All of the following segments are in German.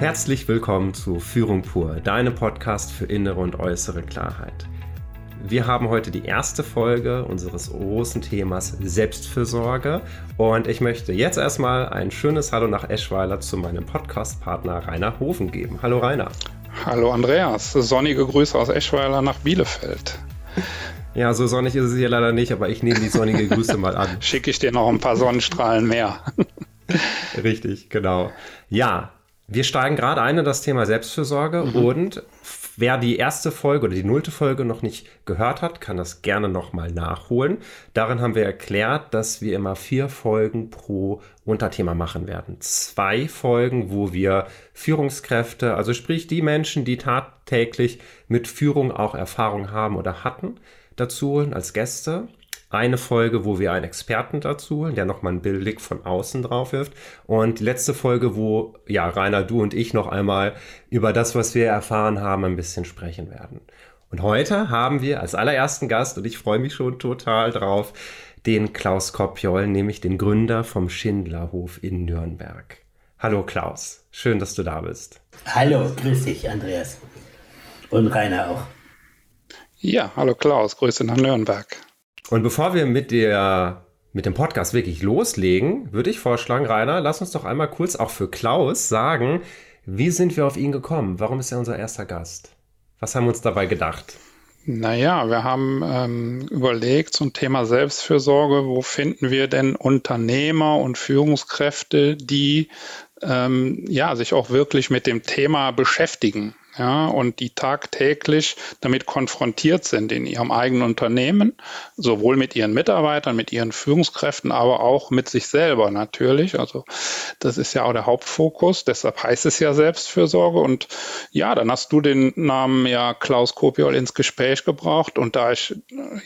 Herzlich willkommen zu Führung pur, deinem Podcast für innere und äußere Klarheit. Wir haben heute die erste Folge unseres großen Themas Selbstfürsorge und ich möchte jetzt erstmal ein schönes Hallo nach Eschweiler zu meinem Podcastpartner Rainer Hofen geben. Hallo Rainer. Hallo Andreas, sonnige Grüße aus Eschweiler nach Bielefeld. Ja, so sonnig ist es hier leider nicht, aber ich nehme die sonnige Grüße mal an. Schicke ich dir noch ein paar Sonnenstrahlen mehr. Richtig, genau. Ja, wir steigen gerade ein in das Thema Selbstfürsorge mhm. und wer die erste Folge oder die nullte Folge noch nicht gehört hat, kann das gerne nochmal nachholen. Darin haben wir erklärt, dass wir immer vier Folgen pro Unterthema machen werden. Zwei Folgen, wo wir Führungskräfte, also sprich die Menschen, die tagtäglich mit Führung auch Erfahrung haben oder hatten, dazu holen als Gäste eine Folge, wo wir einen Experten dazu holen, der nochmal einen Blick von außen drauf wirft. Und die letzte Folge, wo ja Rainer, du und ich noch einmal über das, was wir erfahren haben, ein bisschen sprechen werden. Und heute haben wir als allerersten Gast, und ich freue mich schon total drauf, den Klaus Kopjol, nämlich den Gründer vom Schindlerhof in Nürnberg. Hallo Klaus, schön, dass du da bist. Hallo, grüß dich, Andreas. Und Rainer auch. Ja, hallo Klaus, Grüße nach Nürnberg. Und bevor wir mit der mit dem Podcast wirklich loslegen, würde ich vorschlagen, Rainer, lass uns doch einmal kurz auch für Klaus sagen, wie sind wir auf ihn gekommen? Warum ist er unser erster Gast? Was haben wir uns dabei gedacht? Naja, wir haben ähm, überlegt zum Thema Selbstfürsorge, wo finden wir denn Unternehmer und Führungskräfte, die ähm, ja, sich auch wirklich mit dem Thema beschäftigen ja, und die tagtäglich damit konfrontiert sind in ihrem eigenen Unternehmen, sowohl mit ihren Mitarbeitern, mit ihren Führungskräften, aber auch mit sich selber natürlich. Also das ist ja auch der Hauptfokus, deshalb heißt es ja Selbstfürsorge. Und ja, dann hast du den Namen ja Klaus Kopiol ins Gespräch gebracht. Und da ich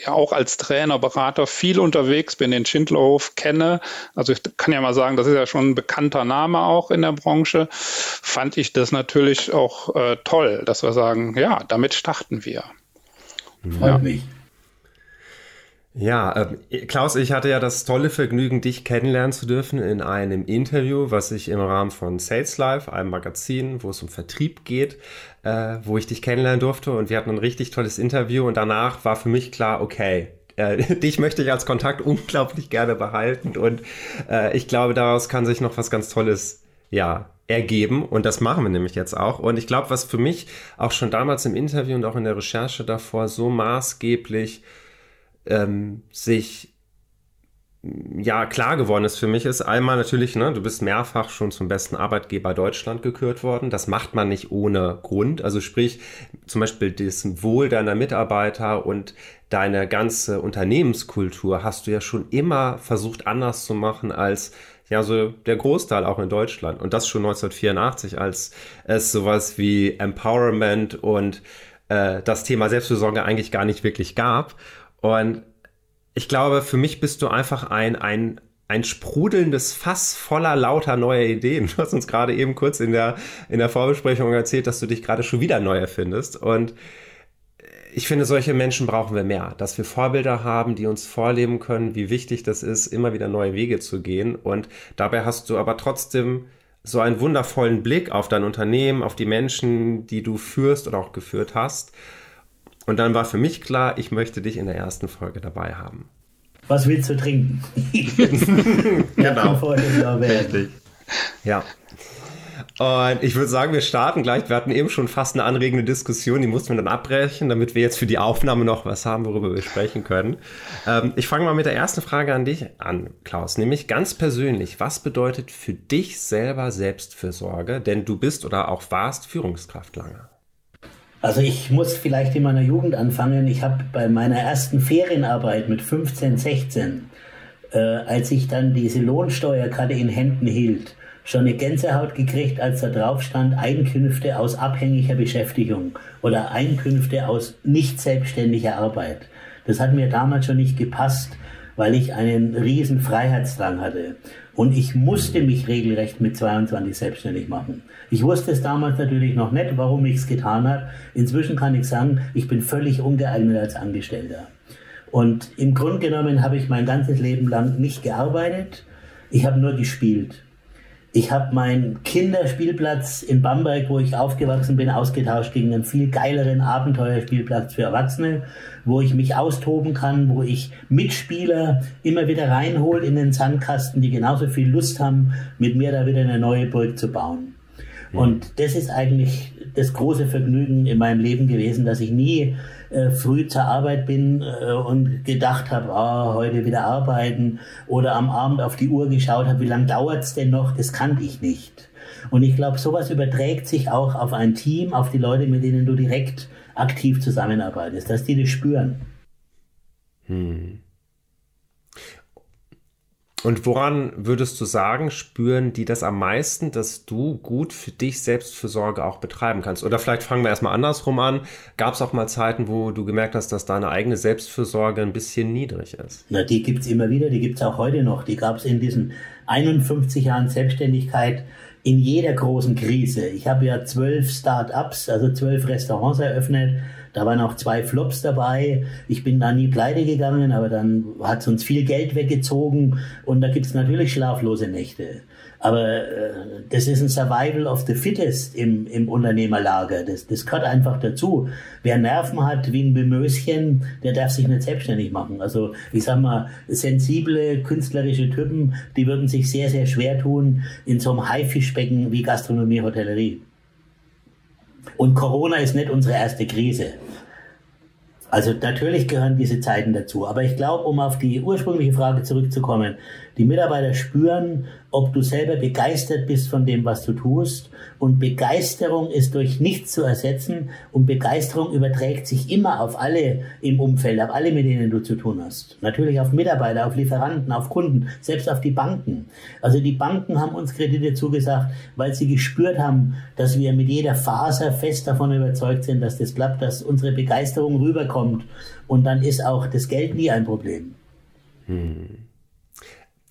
ja auch als Trainer, Berater viel unterwegs bin, den Schindlerhof kenne, also ich kann ja mal sagen, das ist ja schon ein bekannter Name auch in der Branche, fand ich das natürlich auch äh, toll toll, dass wir sagen, ja, damit starten wir. Freut ja. mich. Ja, äh, Klaus, ich hatte ja das tolle Vergnügen, dich kennenlernen zu dürfen in einem Interview, was ich im Rahmen von Sales Life, einem Magazin, wo es um Vertrieb geht, äh, wo ich dich kennenlernen durfte und wir hatten ein richtig tolles Interview und danach war für mich klar, okay, äh, dich möchte ich als Kontakt unglaublich gerne behalten und äh, ich glaube, daraus kann sich noch was ganz Tolles, ja, ergeben und das machen wir nämlich jetzt auch. Und ich glaube, was für mich auch schon damals im Interview und auch in der Recherche davor so maßgeblich ähm, sich ja klar geworden ist für mich ist einmal natürlich, ne, du bist mehrfach schon zum besten Arbeitgeber Deutschland gekürt worden. Das macht man nicht ohne Grund. Also sprich zum Beispiel das Wohl deiner Mitarbeiter und deine ganze Unternehmenskultur hast du ja schon immer versucht anders zu machen als ja so der Großteil auch in Deutschland. Und das schon 1984, als es sowas wie Empowerment und äh, das Thema Selbstversorgung eigentlich gar nicht wirklich gab. Und ich glaube, für mich bist du einfach ein, ein, ein sprudelndes Fass voller lauter neuer Ideen. Du hast uns gerade eben kurz in der, in der Vorbesprechung erzählt, dass du dich gerade schon wieder neu erfindest. Und ich finde, solche Menschen brauchen wir mehr, dass wir Vorbilder haben, die uns vorleben können, wie wichtig das ist, immer wieder neue Wege zu gehen. Und dabei hast du aber trotzdem so einen wundervollen Blick auf dein Unternehmen, auf die Menschen, die du führst oder auch geführt hast. Und dann war für mich klar, ich möchte dich in der ersten Folge dabei haben. Was willst du trinken? genau. Richtig. Ja. Und ich würde sagen, wir starten gleich. Wir hatten eben schon fast eine anregende Diskussion, die mussten wir dann abbrechen, damit wir jetzt für die Aufnahme noch was haben, worüber wir sprechen können. Ähm, ich fange mal mit der ersten Frage an dich an, Klaus, nämlich ganz persönlich, was bedeutet für dich selber Selbstfürsorge? Denn du bist oder auch warst Führungskraft lange. Also ich muss vielleicht in meiner Jugend anfangen. Ich habe bei meiner ersten Ferienarbeit mit 15, 16, äh, als ich dann diese Lohnsteuer gerade in Händen hielt, schon eine Gänsehaut gekriegt, als da drauf stand, Einkünfte aus abhängiger Beschäftigung oder Einkünfte aus nicht selbstständiger Arbeit. Das hat mir damals schon nicht gepasst, weil ich einen riesen Freiheitsdrang hatte. Und ich musste mich regelrecht mit 22 selbstständig machen. Ich wusste es damals natürlich noch nicht, warum ich es getan habe. Inzwischen kann ich sagen, ich bin völlig ungeeignet als Angestellter. Und im Grunde genommen habe ich mein ganzes Leben lang nicht gearbeitet. Ich habe nur gespielt. Ich habe meinen Kinderspielplatz in Bamberg, wo ich aufgewachsen bin, ausgetauscht gegen einen viel geileren Abenteuerspielplatz für Erwachsene, wo ich mich austoben kann, wo ich Mitspieler immer wieder reinhole in den Sandkasten, die genauso viel Lust haben, mit mir da wieder eine neue Burg zu bauen. Und das ist eigentlich das große Vergnügen in meinem Leben gewesen, dass ich nie äh, früh zur Arbeit bin äh, und gedacht habe, ah, heute wieder arbeiten oder am Abend auf die Uhr geschaut habe, wie lange dauert's denn noch, das kannte ich nicht. Und ich glaube, sowas überträgt sich auch auf ein Team, auf die Leute, mit denen du direkt aktiv zusammenarbeitest, dass die das spüren. Hm. Und woran würdest du sagen, spüren die das am meisten, dass du gut für dich Selbstfürsorge auch betreiben kannst? Oder vielleicht fangen wir erstmal andersrum an. Gab es auch mal Zeiten, wo du gemerkt hast, dass deine eigene Selbstfürsorge ein bisschen niedrig ist? Na, die gibt es immer wieder, die gibt es auch heute noch. Die gab es in diesen 51 Jahren Selbstständigkeit in jeder großen Krise. Ich habe ja zwölf Start-ups, also zwölf Restaurants eröffnet da waren auch zwei Flops dabei. Ich bin da nie pleite gegangen, aber dann hat es uns viel Geld weggezogen und da gibt es natürlich schlaflose Nächte. Aber äh, das ist ein Survival of the Fittest im, im Unternehmerlager. Das, das gehört einfach dazu. Wer Nerven hat wie ein Bemöschen, der darf sich nicht selbstständig machen. Also ich sag mal, sensible, künstlerische Typen, die würden sich sehr, sehr schwer tun in so einem Haifischbecken wie Gastronomie, Hotellerie. Und Corona ist nicht unsere erste Krise. Also natürlich gehören diese Zeiten dazu. Aber ich glaube, um auf die ursprüngliche Frage zurückzukommen, die Mitarbeiter spüren, ob du selber begeistert bist von dem, was du tust. Und Begeisterung ist durch nichts zu ersetzen. Und Begeisterung überträgt sich immer auf alle im Umfeld, auf alle, mit denen du zu tun hast. Natürlich auf Mitarbeiter, auf Lieferanten, auf Kunden, selbst auf die Banken. Also die Banken haben uns Kredite zugesagt, weil sie gespürt haben, dass wir mit jeder Faser fest davon überzeugt sind, dass das klappt, dass unsere Begeisterung rüberkommt. Und dann ist auch das Geld nie ein Problem. Hm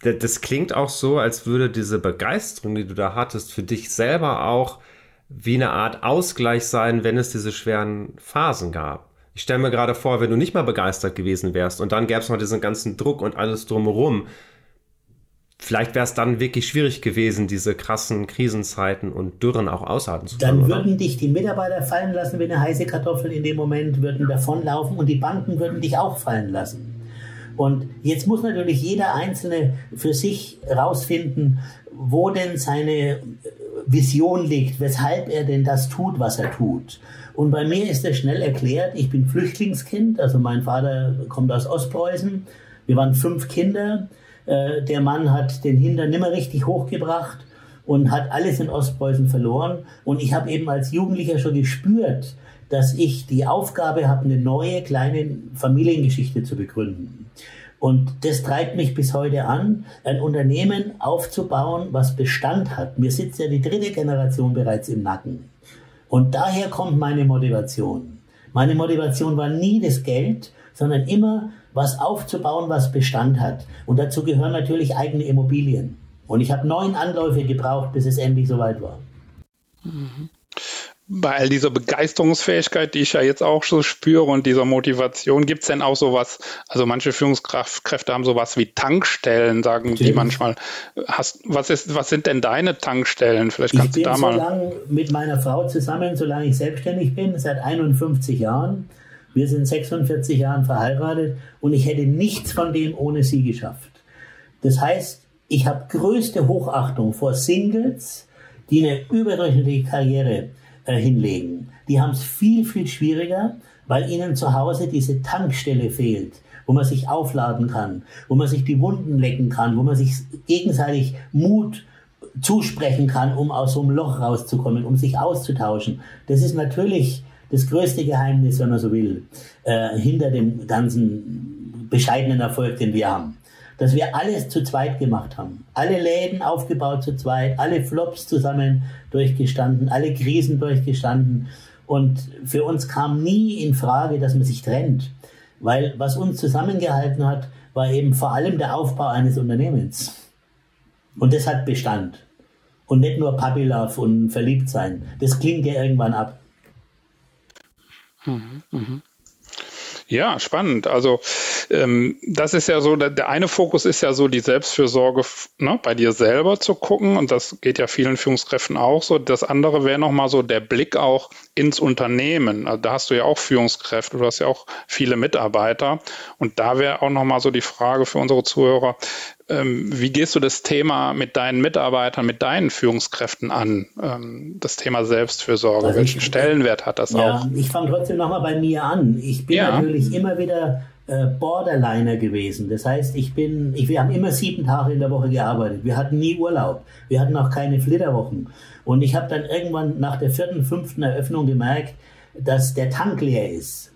das klingt auch so, als würde diese Begeisterung, die du da hattest, für dich selber auch wie eine Art Ausgleich sein, wenn es diese schweren Phasen gab. Ich stelle mir gerade vor, wenn du nicht mal begeistert gewesen wärst und dann gäbe es noch diesen ganzen Druck und alles drumherum, vielleicht wäre es dann wirklich schwierig gewesen, diese krassen Krisenzeiten und Dürren auch aushalten zu können. Dann würden oder? dich die Mitarbeiter fallen lassen wie eine heiße Kartoffel in dem Moment, würden davonlaufen und die Banken würden dich auch fallen lassen. Und jetzt muss natürlich jeder Einzelne für sich herausfinden, wo denn seine Vision liegt, weshalb er denn das tut, was er tut. Und bei mir ist das schnell erklärt. Ich bin Flüchtlingskind, also mein Vater kommt aus Ostpreußen. Wir waren fünf Kinder. Äh, der Mann hat den Hintern nimmer richtig hochgebracht und hat alles in Ostpreußen verloren. Und ich habe eben als Jugendlicher schon gespürt, dass ich die Aufgabe habe, eine neue kleine Familiengeschichte zu begründen. Und das treibt mich bis heute an, ein Unternehmen aufzubauen, was Bestand hat. Mir sitzt ja die dritte Generation bereits im Nacken. Und daher kommt meine Motivation. Meine Motivation war nie das Geld, sondern immer was aufzubauen, was Bestand hat. Und dazu gehören natürlich eigene Immobilien. Und ich habe neun Anläufe gebraucht, bis es endlich soweit war. Mhm bei all dieser Begeisterungsfähigkeit, die ich ja jetzt auch so spüre und dieser Motivation, gibt es denn auch sowas, also manche Führungskräfte haben sowas wie Tankstellen, sagen die manchmal. Hast, was, ist, was sind denn deine Tankstellen? Vielleicht kannst ich bin du da so lange mit meiner Frau zusammen, solange ich selbstständig bin, seit 51 Jahren. Wir sind 46 Jahren verheiratet und ich hätte nichts von dem ohne sie geschafft. Das heißt, ich habe größte Hochachtung vor Singles, die eine überdurchschnittliche Karriere äh, hinlegen. Die haben es viel, viel schwieriger, weil ihnen zu Hause diese Tankstelle fehlt, wo man sich aufladen kann, wo man sich die Wunden lecken kann, wo man sich gegenseitig Mut zusprechen kann, um aus so einem Loch rauszukommen, um sich auszutauschen. Das ist natürlich das größte Geheimnis, wenn man so will, äh, hinter dem ganzen bescheidenen Erfolg, den wir haben dass wir alles zu zweit gemacht haben. Alle Läden aufgebaut zu zweit, alle Flops zusammen durchgestanden, alle Krisen durchgestanden. Und für uns kam nie in Frage, dass man sich trennt. Weil was uns zusammengehalten hat, war eben vor allem der Aufbau eines Unternehmens. Und das hat Bestand. Und nicht nur Puppy Love und verliebt sein. Das klingt ja irgendwann ab. Mhm, mh. Ja, spannend. Also ähm, das ist ja so, der, der, eine Fokus ist ja so die Selbstfürsorge ne, bei dir selber zu gucken und das geht ja vielen Führungskräften auch so. Das andere wäre nochmal so der Blick auch ins Unternehmen. Also da hast du ja auch Führungskräfte, du hast ja auch viele Mitarbeiter und da wäre auch nochmal so die Frage für unsere Zuhörer, ähm, wie gehst du das Thema mit deinen Mitarbeitern, mit deinen Führungskräften an? Ähm, das Thema Selbstfürsorge, also welchen ich, Stellenwert hat das ja, auch? Ich fange trotzdem nochmal bei mir an. Ich bin ja. natürlich immer wieder äh, Borderliner gewesen. Das heißt, ich bin, ich, wir haben immer sieben Tage in der Woche gearbeitet. Wir hatten nie Urlaub. Wir hatten auch keine Flitterwochen. Und ich habe dann irgendwann nach der vierten, fünften Eröffnung gemerkt, dass der Tank leer ist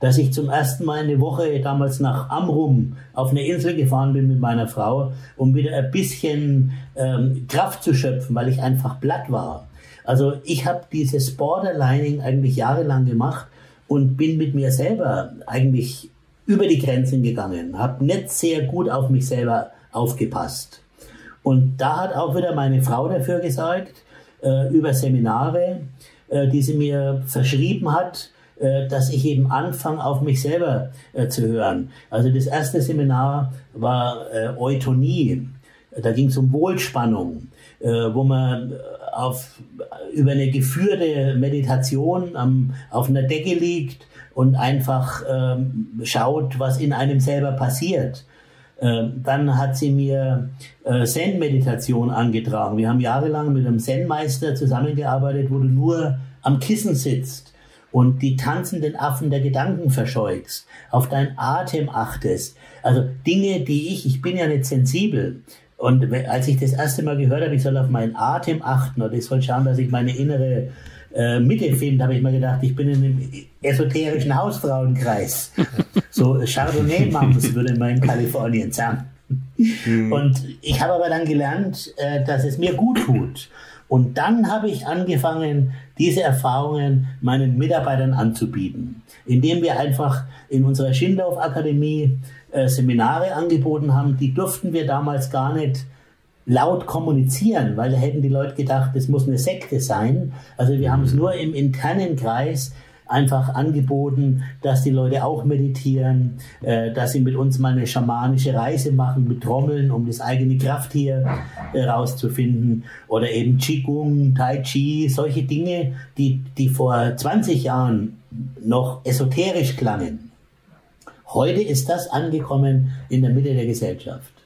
dass ich zum ersten Mal eine Woche damals nach Amrum auf eine Insel gefahren bin mit meiner Frau, um wieder ein bisschen ähm, Kraft zu schöpfen, weil ich einfach platt war. Also ich habe dieses Borderlining eigentlich jahrelang gemacht und bin mit mir selber eigentlich über die Grenzen gegangen, habe nicht sehr gut auf mich selber aufgepasst. Und da hat auch wieder meine Frau dafür gesorgt, äh, über Seminare, äh, die sie mir verschrieben hat, äh, dass ich eben anfange, auf mich selber äh, zu hören. Also das erste Seminar war äh, Eutonie. Da ging es um Wohlspannung, äh, wo man auf, über eine geführte Meditation am, auf einer Decke liegt und einfach ähm, schaut, was in einem selber passiert. Ähm, dann hat sie mir äh, Zen-Meditation angetragen. Wir haben jahrelang mit einem Zen-Meister zusammengearbeitet, wo du nur am Kissen sitzt und die tanzenden Affen der Gedanken verscheuchst, auf deinen Atem achtest. Also Dinge, die ich, ich bin ja nicht sensibel. Und als ich das erste Mal gehört habe, ich soll auf meinen Atem achten oder ich soll schauen, dass ich meine innere äh, Mitte finde, habe ich mir gedacht, ich bin in einem esoterischen Hausfrauenkreis. so Chardonnay-Mums würde man in Kalifornien sagen. Mhm. Und ich habe aber dann gelernt, äh, dass es mir gut tut. Und dann habe ich angefangen, diese Erfahrungen meinen Mitarbeitern anzubieten, indem wir einfach in unserer Schindorf Akademie äh, Seminare angeboten haben. Die durften wir damals gar nicht laut kommunizieren, weil da hätten die Leute gedacht, das muss eine Sekte sein. Also wir haben es nur im internen Kreis einfach angeboten, dass die Leute auch meditieren, äh, dass sie mit uns mal eine schamanische Reise machen mit Trommeln, um das eigene Krafttier äh, rauszufinden oder eben Qigong, Tai Chi, solche Dinge, die, die vor 20 Jahren noch esoterisch klangen. Heute ist das angekommen in der Mitte der Gesellschaft.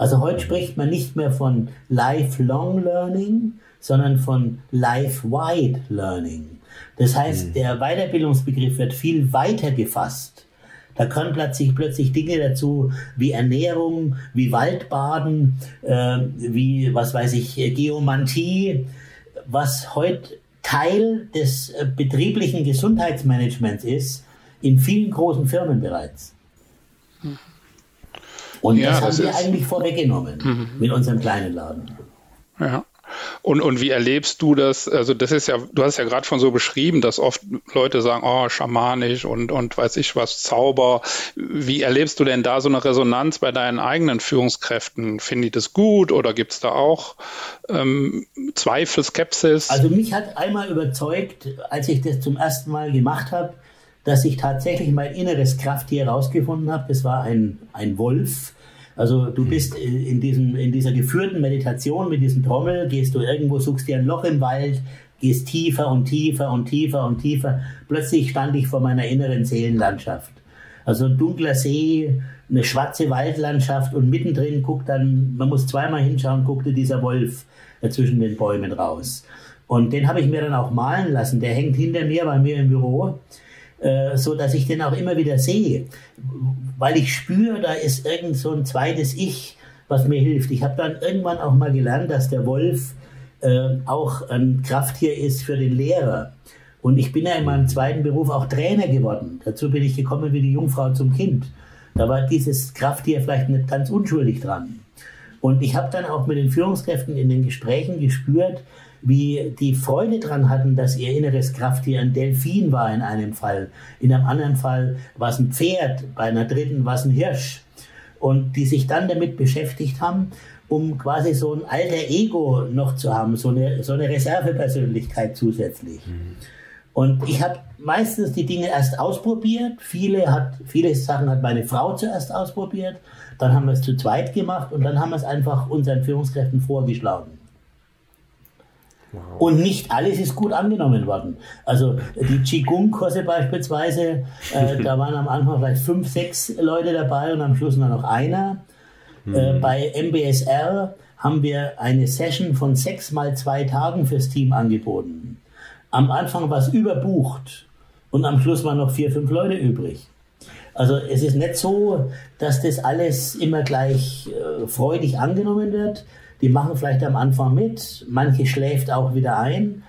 Also heute spricht man nicht mehr von Lifelong Learning, sondern von Life-Wide Learning. Das heißt, mhm. der Weiterbildungsbegriff wird viel weiter gefasst. Da können plötzlich, plötzlich Dinge dazu wie Ernährung, wie Waldbaden, äh, wie, was weiß ich, Geomantie, was heute Teil des äh, betrieblichen Gesundheitsmanagements ist, in vielen großen Firmen bereits. Mhm. Und ja, das haben das wir eigentlich vorweggenommen mhm. mit unserem kleinen Laden. Ja. Und, und wie erlebst du das? Also das ist ja, du hast ja gerade schon so beschrieben, dass oft Leute sagen, oh, schamanisch und, und weiß ich was, Zauber. Wie erlebst du denn da so eine Resonanz bei deinen eigenen Führungskräften? Finden die das gut oder gibt es da auch ähm, Zweifel, Skepsis? Also mich hat einmal überzeugt, als ich das zum ersten Mal gemacht habe, dass ich tatsächlich mein inneres Krafttier herausgefunden habe. Das war ein, ein Wolf also du bist in, diesem, in dieser geführten Meditation mit diesem Trommel, gehst du irgendwo, suchst dir ein Loch im Wald, gehst tiefer und tiefer und tiefer und tiefer. Plötzlich stand ich vor meiner inneren Seelenlandschaft. Also ein dunkler See, eine schwarze Waldlandschaft und mittendrin guckt dann, man muss zweimal hinschauen, guckte dieser Wolf zwischen den Bäumen raus. Und den habe ich mir dann auch malen lassen. Der hängt hinter mir bei mir im Büro, äh, so dass ich den auch immer wieder sehe weil ich spüre, da ist irgend so ein zweites Ich, was mir hilft. Ich habe dann irgendwann auch mal gelernt, dass der Wolf äh, auch ein Krafttier ist für den Lehrer. Und ich bin ja in meinem zweiten Beruf auch Trainer geworden. Dazu bin ich gekommen wie die Jungfrau zum Kind. Da war dieses Krafttier vielleicht nicht ganz unschuldig dran. Und ich habe dann auch mit den Führungskräften in den Gesprächen gespürt, wie die Freude dran hatten, dass ihr inneres Krafttier ein Delfin war in einem Fall. In einem anderen Fall war es ein Pferd, bei einer dritten war es ein Hirsch. Und die sich dann damit beschäftigt haben, um quasi so ein alter Ego noch zu haben, so eine, so eine Reservepersönlichkeit zusätzlich. Mhm. Und ich habe meistens die Dinge erst ausprobiert. Viele, hat, viele Sachen hat meine Frau zuerst ausprobiert. Dann haben wir es zu zweit gemacht und dann haben wir es einfach unseren Führungskräften vorgeschlagen. Wow. Und nicht alles ist gut angenommen worden. Also die Qigong-Kurse beispielsweise, äh, da waren am Anfang vielleicht fünf, sechs Leute dabei und am Schluss nur noch einer. Mhm. Äh, bei MBSR haben wir eine Session von sechs mal zwei Tagen fürs Team angeboten. Am Anfang war es überbucht und am Schluss waren noch vier, fünf Leute übrig. Also es ist nicht so, dass das alles immer gleich äh, freudig angenommen wird. Die machen vielleicht am Anfang mit, manche schläft auch wieder ein,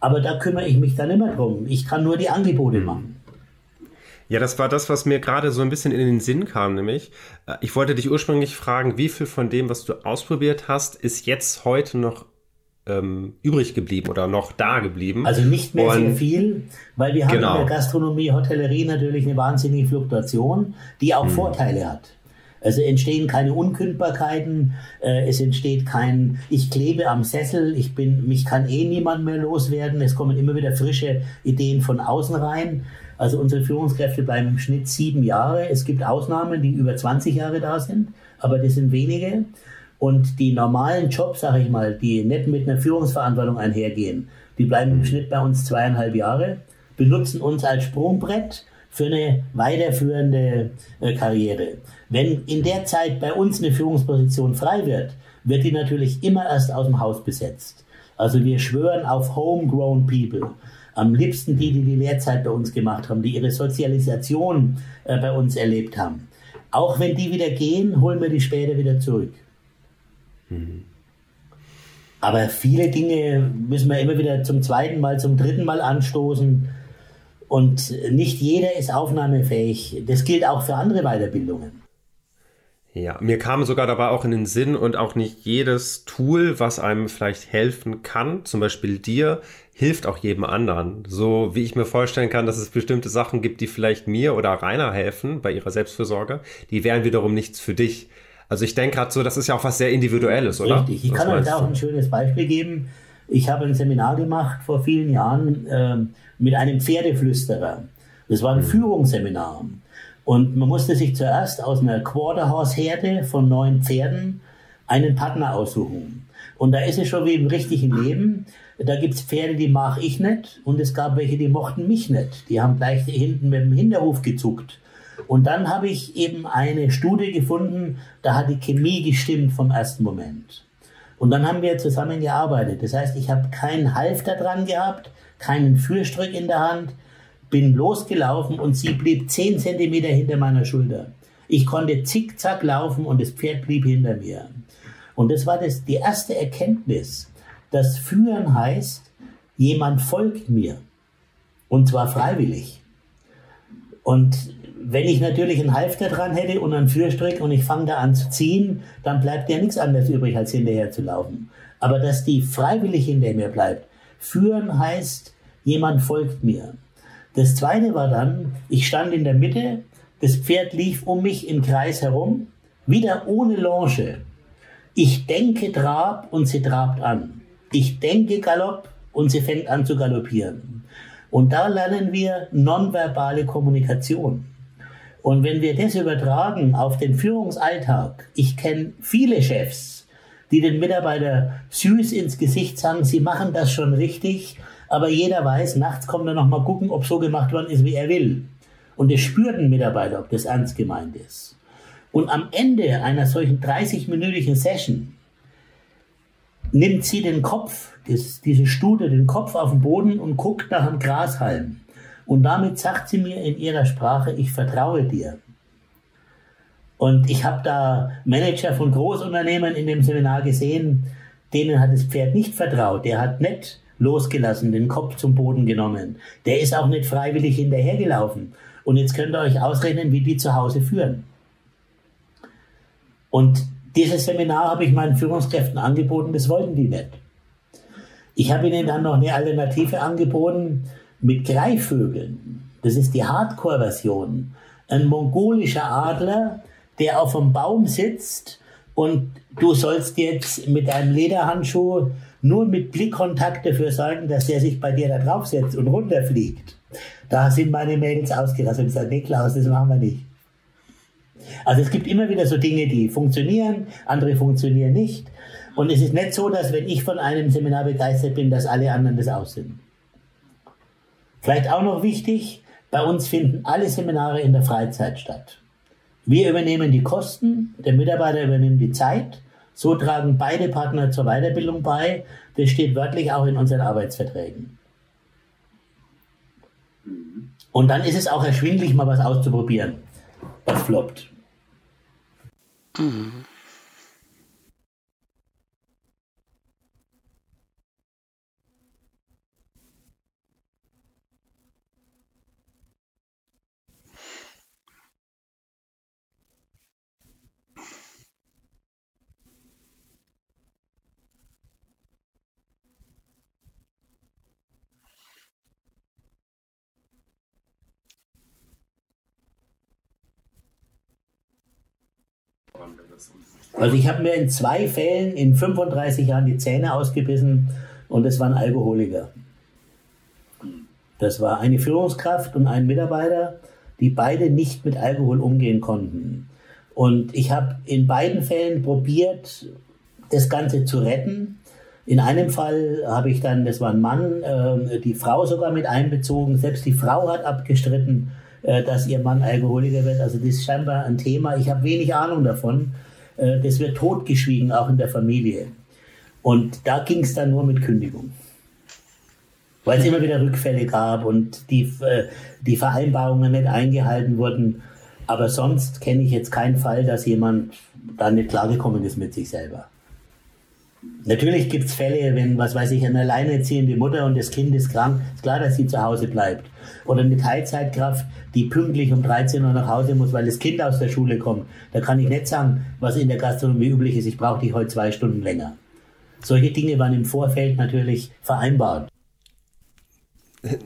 aber da kümmere ich mich dann immer drum. Ich kann nur die Angebote machen. Ja, das war das, was mir gerade so ein bisschen in den Sinn kam, nämlich. Äh, ich wollte dich ursprünglich fragen, wie viel von dem, was du ausprobiert hast, ist jetzt heute noch ähm, übrig geblieben oder noch da geblieben. Also nicht mehr und, sehr viel, weil wir haben genau. in der Gastronomie, Hotellerie natürlich eine wahnsinnige Fluktuation, die auch hm. Vorteile hat. Also entstehen keine Unkündbarkeiten, äh, es entsteht kein, ich klebe am Sessel, ich bin, mich kann eh niemand mehr loswerden, es kommen immer wieder frische Ideen von außen rein. Also unsere Führungskräfte bleiben im Schnitt sieben Jahre. Es gibt Ausnahmen, die über 20 Jahre da sind, aber das sind wenige. Und die normalen Jobs, sage ich mal, die nicht mit einer Führungsverantwortung einhergehen, die bleiben im Schnitt bei uns zweieinhalb Jahre, benutzen uns als Sprungbrett für eine weiterführende äh, Karriere. Wenn in der Zeit bei uns eine Führungsposition frei wird, wird die natürlich immer erst aus dem Haus besetzt. Also wir schwören auf homegrown people. Am liebsten die, die die Lehrzeit bei uns gemacht haben, die ihre Sozialisation äh, bei uns erlebt haben. Auch wenn die wieder gehen, holen wir die später wieder zurück. Mhm. Aber viele Dinge müssen wir immer wieder zum zweiten Mal, zum dritten Mal anstoßen. Und nicht jeder ist aufnahmefähig. Das gilt auch für andere Weiterbildungen. Ja, mir kam sogar dabei auch in den Sinn und auch nicht jedes Tool, was einem vielleicht helfen kann, zum Beispiel dir, hilft auch jedem anderen. So wie ich mir vorstellen kann, dass es bestimmte Sachen gibt, die vielleicht mir oder Rainer helfen bei ihrer Selbstfürsorge, die wären wiederum nichts für dich. Also ich denke gerade so, das ist ja auch was sehr Individuelles, oder? Richtig. Ich was kann euch da auch ein schönes Beispiel geben. Ich habe ein Seminar gemacht vor vielen Jahren äh, mit einem Pferdeflüsterer. Das war ein mhm. Führungsseminar. Und man musste sich zuerst aus einer Quarterhorse-Herde von neun Pferden einen Partner aussuchen. Und da ist es schon wie im richtigen Leben. Da gibt's Pferde, die mag ich nicht. Und es gab welche, die mochten mich nicht. Die haben gleich hinten mit dem Hinterhof gezuckt. Und dann habe ich eben eine Studie gefunden, da hat die Chemie gestimmt vom ersten Moment. Und dann haben wir zusammen gearbeitet. Das heißt, ich habe keinen Halfter dran gehabt, keinen Führstrick in der Hand, bin losgelaufen und sie blieb zehn Zentimeter hinter meiner Schulter. Ich konnte zickzack laufen und das Pferd blieb hinter mir. Und das war das, die erste Erkenntnis, dass Führen heißt, jemand folgt mir. Und zwar freiwillig. Und wenn ich natürlich einen Halfter dran hätte und einen Führstrick und ich fange da an zu ziehen, dann bleibt ja nichts anderes übrig, als hinterher zu laufen. Aber dass die freiwillig hinter mir bleibt. Führen heißt, jemand folgt mir. Das zweite war dann, ich stand in der Mitte, das Pferd lief um mich im Kreis herum, wieder ohne Longe. Ich denke Trab und sie trabt an. Ich denke Galopp und sie fängt an zu galoppieren. Und da lernen wir nonverbale Kommunikation. Und wenn wir das übertragen auf den Führungsalltag, ich kenne viele Chefs, die den Mitarbeiter süß ins Gesicht sagen, sie machen das schon richtig, aber jeder weiß, nachts kommt er nochmal gucken, ob so gemacht worden ist, wie er will. Und es spürt ein Mitarbeiter, ob das ernst gemeint ist. Und am Ende einer solchen 30-minütigen Session nimmt sie den Kopf, das, diese Stute, den Kopf auf den Boden und guckt nach einem Grashalm. Und damit sagt sie mir in ihrer Sprache, ich vertraue dir. Und ich habe da Manager von Großunternehmen in dem Seminar gesehen, denen hat das Pferd nicht vertraut. Der hat nicht losgelassen, den Kopf zum Boden genommen. Der ist auch nicht freiwillig hinterhergelaufen. Und jetzt könnt ihr euch ausrechnen, wie die zu Hause führen. Und dieses Seminar habe ich meinen Führungskräften angeboten, das wollten die nicht. Ich habe ihnen dann noch eine Alternative angeboten, mit Greifvögeln. Das ist die Hardcore-Version. Ein mongolischer Adler, der auf einem Baum sitzt und du sollst jetzt mit deinem Lederhandschuh nur mit Blickkontakt dafür sorgen, dass der sich bei dir da draufsetzt und runterfliegt. Da sind meine Mädels ausgerastet und gesagt, nee Klaus, das machen wir nicht. Also es gibt immer wieder so Dinge, die funktionieren, andere funktionieren nicht. Und es ist nicht so, dass wenn ich von einem Seminar begeistert bin, dass alle anderen das sind. Vielleicht auch noch wichtig, bei uns finden alle Seminare in der Freizeit statt. Wir übernehmen die Kosten, der Mitarbeiter übernimmt die Zeit. So tragen beide Partner zur Weiterbildung bei. Das steht wörtlich auch in unseren Arbeitsverträgen. Und dann ist es auch erschwinglich, mal was auszuprobieren, was floppt. Mhm. Also ich habe mir in zwei Fällen in 35 Jahren die Zähne ausgebissen und es waren Alkoholiker. Das war eine Führungskraft und ein Mitarbeiter, die beide nicht mit Alkohol umgehen konnten. Und ich habe in beiden Fällen probiert, das Ganze zu retten. In einem Fall habe ich dann, das war ein Mann, äh, die Frau sogar mit einbezogen. Selbst die Frau hat abgestritten, äh, dass ihr Mann Alkoholiker wird. Also das ist scheinbar ein Thema. Ich habe wenig Ahnung davon. Äh, das wird totgeschwiegen, auch in der Familie. Und da ging es dann nur mit Kündigung. Weil es immer wieder Rückfälle gab und die, äh, die Vereinbarungen nicht eingehalten wurden. Aber sonst kenne ich jetzt keinen Fall, dass jemand da nicht klargekommen ist mit sich selber. Natürlich gibt es Fälle, wenn, was weiß ich, eine alleinerziehende Mutter und das Kind ist krank, ist klar, dass sie zu Hause bleibt. Oder eine Teilzeitkraft, die pünktlich um 13 Uhr nach Hause muss, weil das Kind aus der Schule kommt. Da kann ich nicht sagen, was in der Gastronomie üblich ist, ich brauche dich heute zwei Stunden länger. Solche Dinge waren im Vorfeld natürlich vereinbart.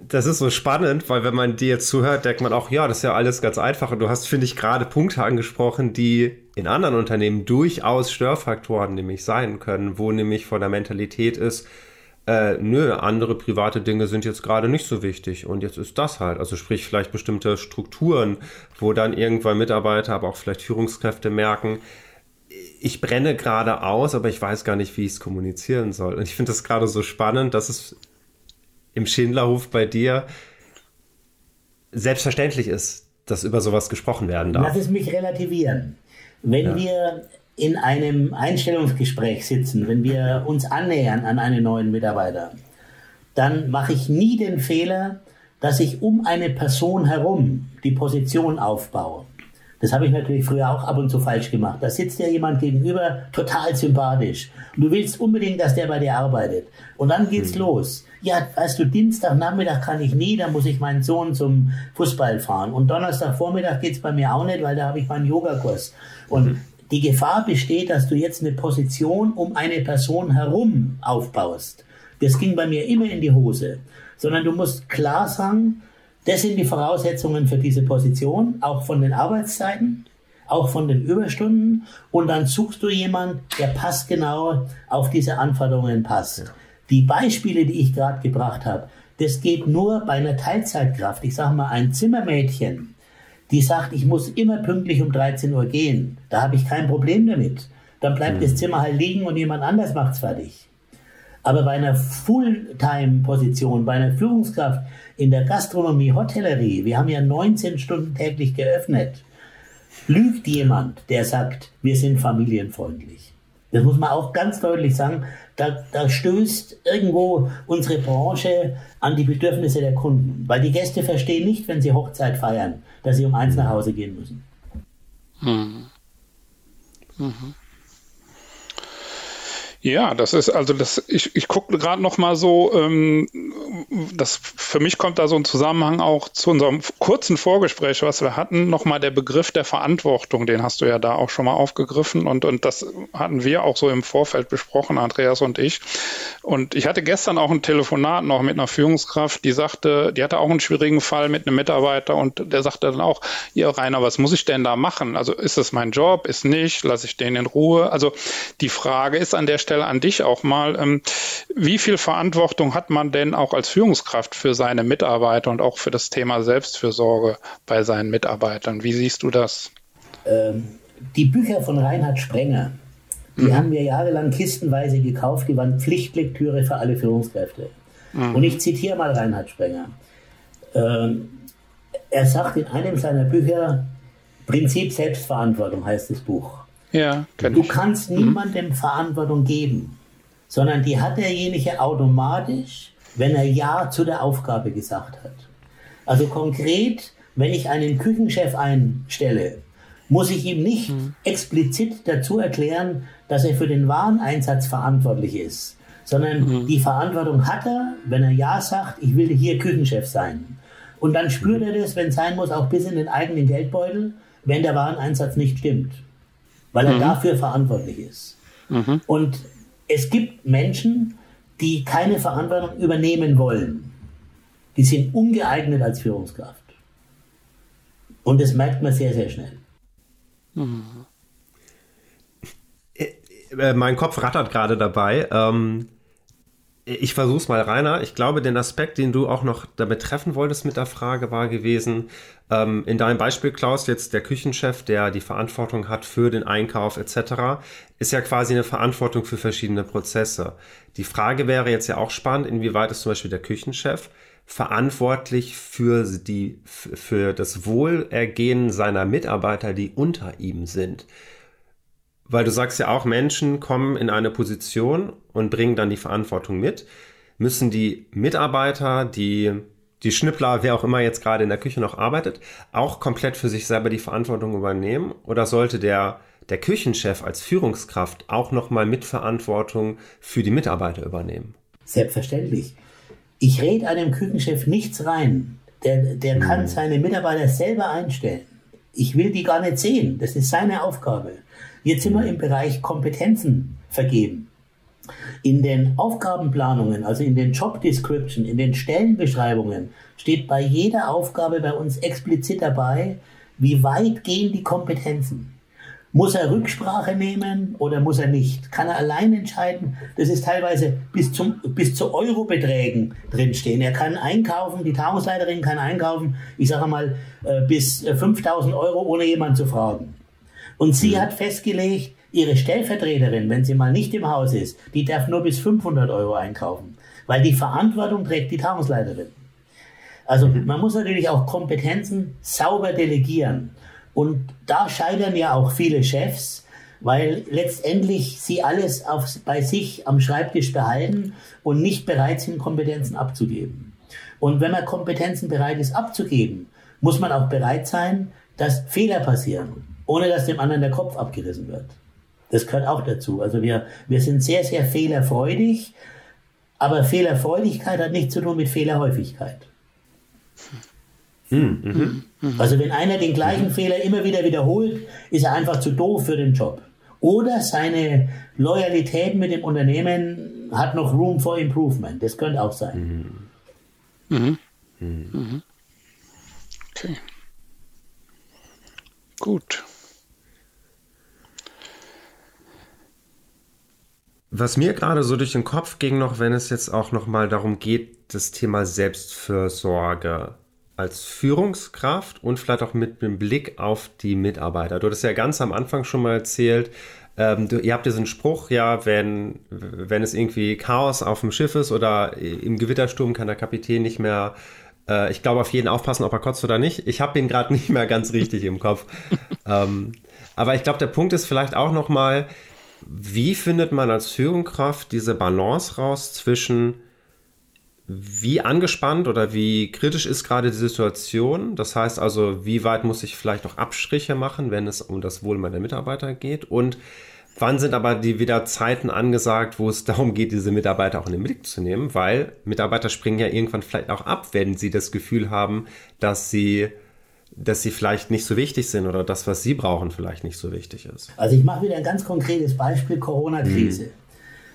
Das ist so spannend, weil wenn man dir jetzt zuhört, denkt man auch, ja, das ist ja alles ganz einfach. Und du hast, finde ich, gerade Punkte angesprochen, die in anderen Unternehmen durchaus Störfaktoren nämlich sein können, wo nämlich von der Mentalität ist, äh, nö, andere private Dinge sind jetzt gerade nicht so wichtig und jetzt ist das halt. Also sprich vielleicht bestimmte Strukturen, wo dann irgendwann Mitarbeiter, aber auch vielleicht Führungskräfte merken, ich brenne gerade aus, aber ich weiß gar nicht, wie ich es kommunizieren soll. Und ich finde das gerade so spannend, dass es im Schindlerhof bei dir selbstverständlich ist, dass über sowas gesprochen werden darf. Lass es mich relativieren. Wenn ja. wir in einem Einstellungsgespräch sitzen, wenn wir uns annähern an einen neuen Mitarbeiter, dann mache ich nie den Fehler, dass ich um eine Person herum die Position aufbaue. Das habe ich natürlich früher auch ab und zu falsch gemacht. Da sitzt ja jemand gegenüber, total sympathisch. Und du willst unbedingt, dass der bei dir arbeitet. Und dann geht's mhm. los. Ja, weißt du, Dienstagnachmittag kann ich nie, da muss ich meinen Sohn zum Fußball fahren. Und Donnerstagvormittag geht's bei mir auch nicht, weil da habe ich meinen Yogakurs. Und mhm. die Gefahr besteht, dass du jetzt eine Position um eine Person herum aufbaust. Das ging bei mir immer in die Hose. Sondern du musst klar sagen, das sind die Voraussetzungen für diese Position, auch von den Arbeitszeiten, auch von den Überstunden. Und dann suchst du jemanden, der passt genau auf diese Anforderungen passt. Die Beispiele, die ich gerade gebracht habe, das geht nur bei einer Teilzeitkraft. Ich sage mal, ein Zimmermädchen, die sagt, ich muss immer pünktlich um 13 Uhr gehen. Da habe ich kein Problem damit. Dann bleibt mhm. das Zimmer halt liegen und jemand anders macht's fertig. Aber bei einer Fulltime-Position, bei einer Führungskraft in der Gastronomie, Hotellerie, wir haben ja 19 Stunden täglich geöffnet, lügt jemand, der sagt, wir sind familienfreundlich. Das muss man auch ganz deutlich sagen. Da, da stößt irgendwo unsere Branche an die Bedürfnisse der Kunden. Weil die Gäste verstehen nicht, wenn sie Hochzeit feiern, dass sie um eins nach Hause gehen müssen. Mhm. Mhm. Ja, das ist also das. Ich, ich gucke gerade noch mal so, ähm, das für mich kommt da so ein Zusammenhang auch zu unserem kurzen Vorgespräch, was wir hatten, nochmal der Begriff der Verantwortung, den hast du ja da auch schon mal aufgegriffen und, und das hatten wir auch so im Vorfeld besprochen, Andreas und ich. Und ich hatte gestern auch ein Telefonat noch mit einer Führungskraft, die sagte, die hatte auch einen schwierigen Fall mit einem Mitarbeiter und der sagte dann auch, ja Rainer, was muss ich denn da machen? Also ist es mein Job, ist nicht, lasse ich den in Ruhe? Also die Frage ist an der Stelle an dich auch mal, ähm, wie viel Verantwortung hat man denn auch als Führungskraft für seine Mitarbeiter und auch für das Thema Selbstfürsorge bei seinen Mitarbeitern? Wie siehst du das? Ähm, die Bücher von Reinhard Sprenger, die mhm. haben wir jahrelang kistenweise gekauft, die waren Pflichtlektüre für alle Führungskräfte. Mhm. Und ich zitiere mal Reinhard Sprenger. Ähm, er sagt in einem seiner Bücher, Prinzip Selbstverantwortung heißt das Buch. Ja, du ich. kannst mhm. niemandem Verantwortung geben, sondern die hat derjenige automatisch, wenn er Ja zu der Aufgabe gesagt hat. Also konkret, wenn ich einen Küchenchef einstelle, muss ich ihm nicht mhm. explizit dazu erklären, dass er für den Wareneinsatz verantwortlich ist, sondern mhm. die Verantwortung hat er, wenn er Ja sagt, ich will hier Küchenchef sein. Und dann spürt er das, wenn es sein muss, auch bis in den eigenen Geldbeutel, wenn der Wareneinsatz nicht stimmt, weil er mhm. dafür verantwortlich ist. Mhm. Und es gibt Menschen, die keine Verantwortung übernehmen wollen. Die sind ungeeignet als Führungskraft. Und das merkt man sehr, sehr schnell. Mhm. Äh, äh, mein Kopf rattert gerade dabei. Ähm, ich versuch's mal, Rainer. Ich glaube, den Aspekt, den du auch noch damit treffen wolltest mit der Frage, war gewesen, ähm, in deinem Beispiel, Klaus, jetzt der Küchenchef, der die Verantwortung hat für den Einkauf etc., ist ja quasi eine Verantwortung für verschiedene Prozesse. Die Frage wäre jetzt ja auch spannend, inwieweit ist zum Beispiel der Küchenchef verantwortlich für, die, für das Wohlergehen seiner Mitarbeiter, die unter ihm sind. Weil du sagst ja auch, Menschen kommen in eine Position und bringen dann die Verantwortung mit. Müssen die Mitarbeiter, die, die Schnippler, wer auch immer jetzt gerade in der Küche noch arbeitet, auch komplett für sich selber die Verantwortung übernehmen? Oder sollte der, der Küchenchef als Führungskraft auch nochmal Mitverantwortung für die Mitarbeiter übernehmen? Selbstverständlich. Ich rede einem Küchenchef nichts rein. Der, der kann hm. seine Mitarbeiter selber einstellen. Ich will die gar nicht sehen. Das ist seine Aufgabe. Jetzt sind wir im Bereich Kompetenzen vergeben. In den Aufgabenplanungen, also in den Job Description, in den Stellenbeschreibungen steht bei jeder Aufgabe bei uns explizit dabei, wie weit gehen die Kompetenzen. Muss er Rücksprache nehmen oder muss er nicht? Kann er allein entscheiden? Das ist teilweise bis, zum, bis zu Eurobeträgen drinstehen. Er kann einkaufen, die Tagungsleiterin kann einkaufen, ich sage mal, äh, bis 5000 Euro, ohne jemand zu fragen. Und sie mhm. hat festgelegt, ihre Stellvertreterin, wenn sie mal nicht im Haus ist, die darf nur bis 500 Euro einkaufen, weil die Verantwortung trägt die Tagungsleiterin. Also mhm. man muss natürlich auch Kompetenzen sauber delegieren. Und da scheitern ja auch viele Chefs, weil letztendlich sie alles auf, bei sich am Schreibtisch behalten und nicht bereit sind, Kompetenzen abzugeben. Und wenn man Kompetenzen bereit ist abzugeben, muss man auch bereit sein, dass Fehler passieren ohne dass dem anderen der Kopf abgerissen wird. Das gehört auch dazu. Also wir, wir sind sehr, sehr fehlerfreudig, aber Fehlerfreudigkeit hat nichts zu tun mit Fehlerhäufigkeit. Hm, mhm. Also wenn einer den gleichen mhm. Fehler immer wieder wiederholt, ist er einfach zu doof für den Job. Oder seine Loyalität mit dem Unternehmen hat noch Room for Improvement. Das könnte auch sein. Mhm. Mhm. mhm. Okay. Gut. Was mir gerade so durch den Kopf ging noch, wenn es jetzt auch noch mal darum geht, das Thema Selbstfürsorge als Führungskraft und vielleicht auch mit einem Blick auf die Mitarbeiter. Du hattest ja ganz am Anfang schon mal erzählt, ähm, du, ihr habt diesen Spruch, ja, wenn, wenn es irgendwie Chaos auf dem Schiff ist oder im Gewittersturm kann der Kapitän nicht mehr, äh, ich glaube, auf jeden aufpassen, ob er kotzt oder nicht. Ich habe ihn gerade nicht mehr ganz richtig im Kopf. ähm, aber ich glaube, der Punkt ist vielleicht auch noch mal, wie findet man als Führungskraft diese Balance raus zwischen wie angespannt oder wie kritisch ist gerade die Situation? Das heißt also, wie weit muss ich vielleicht noch Abstriche machen, wenn es um das Wohl meiner Mitarbeiter geht? Und Wann sind aber die wieder Zeiten angesagt, wo es darum geht, diese Mitarbeiter auch in den Blick zu nehmen? Weil Mitarbeiter springen ja irgendwann vielleicht auch ab, wenn sie das Gefühl haben, dass sie, dass sie vielleicht nicht so wichtig sind oder das, was sie brauchen, vielleicht nicht so wichtig ist. Also ich mache wieder ein ganz konkretes Beispiel Corona-Krise. Mhm.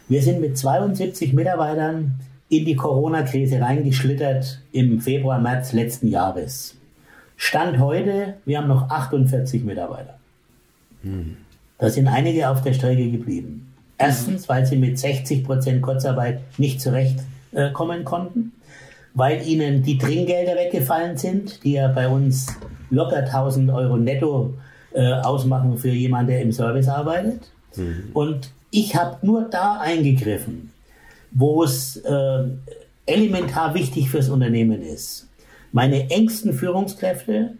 Wir sind mit 72 Mitarbeitern in die Corona-Krise reingeschlittert im Februar, März letzten Jahres. Stand heute, wir haben noch 48 Mitarbeiter. Mhm. Da sind einige auf der Strecke geblieben. Erstens, weil sie mit 60 Prozent Kurzarbeit nicht zurechtkommen äh, konnten, weil ihnen die Trinkgelder weggefallen sind, die ja bei uns locker 1000 Euro netto äh, ausmachen für jemanden, der im Service arbeitet. Mhm. Und ich habe nur da eingegriffen, wo es äh, elementar wichtig fürs Unternehmen ist. Meine engsten Führungskräfte,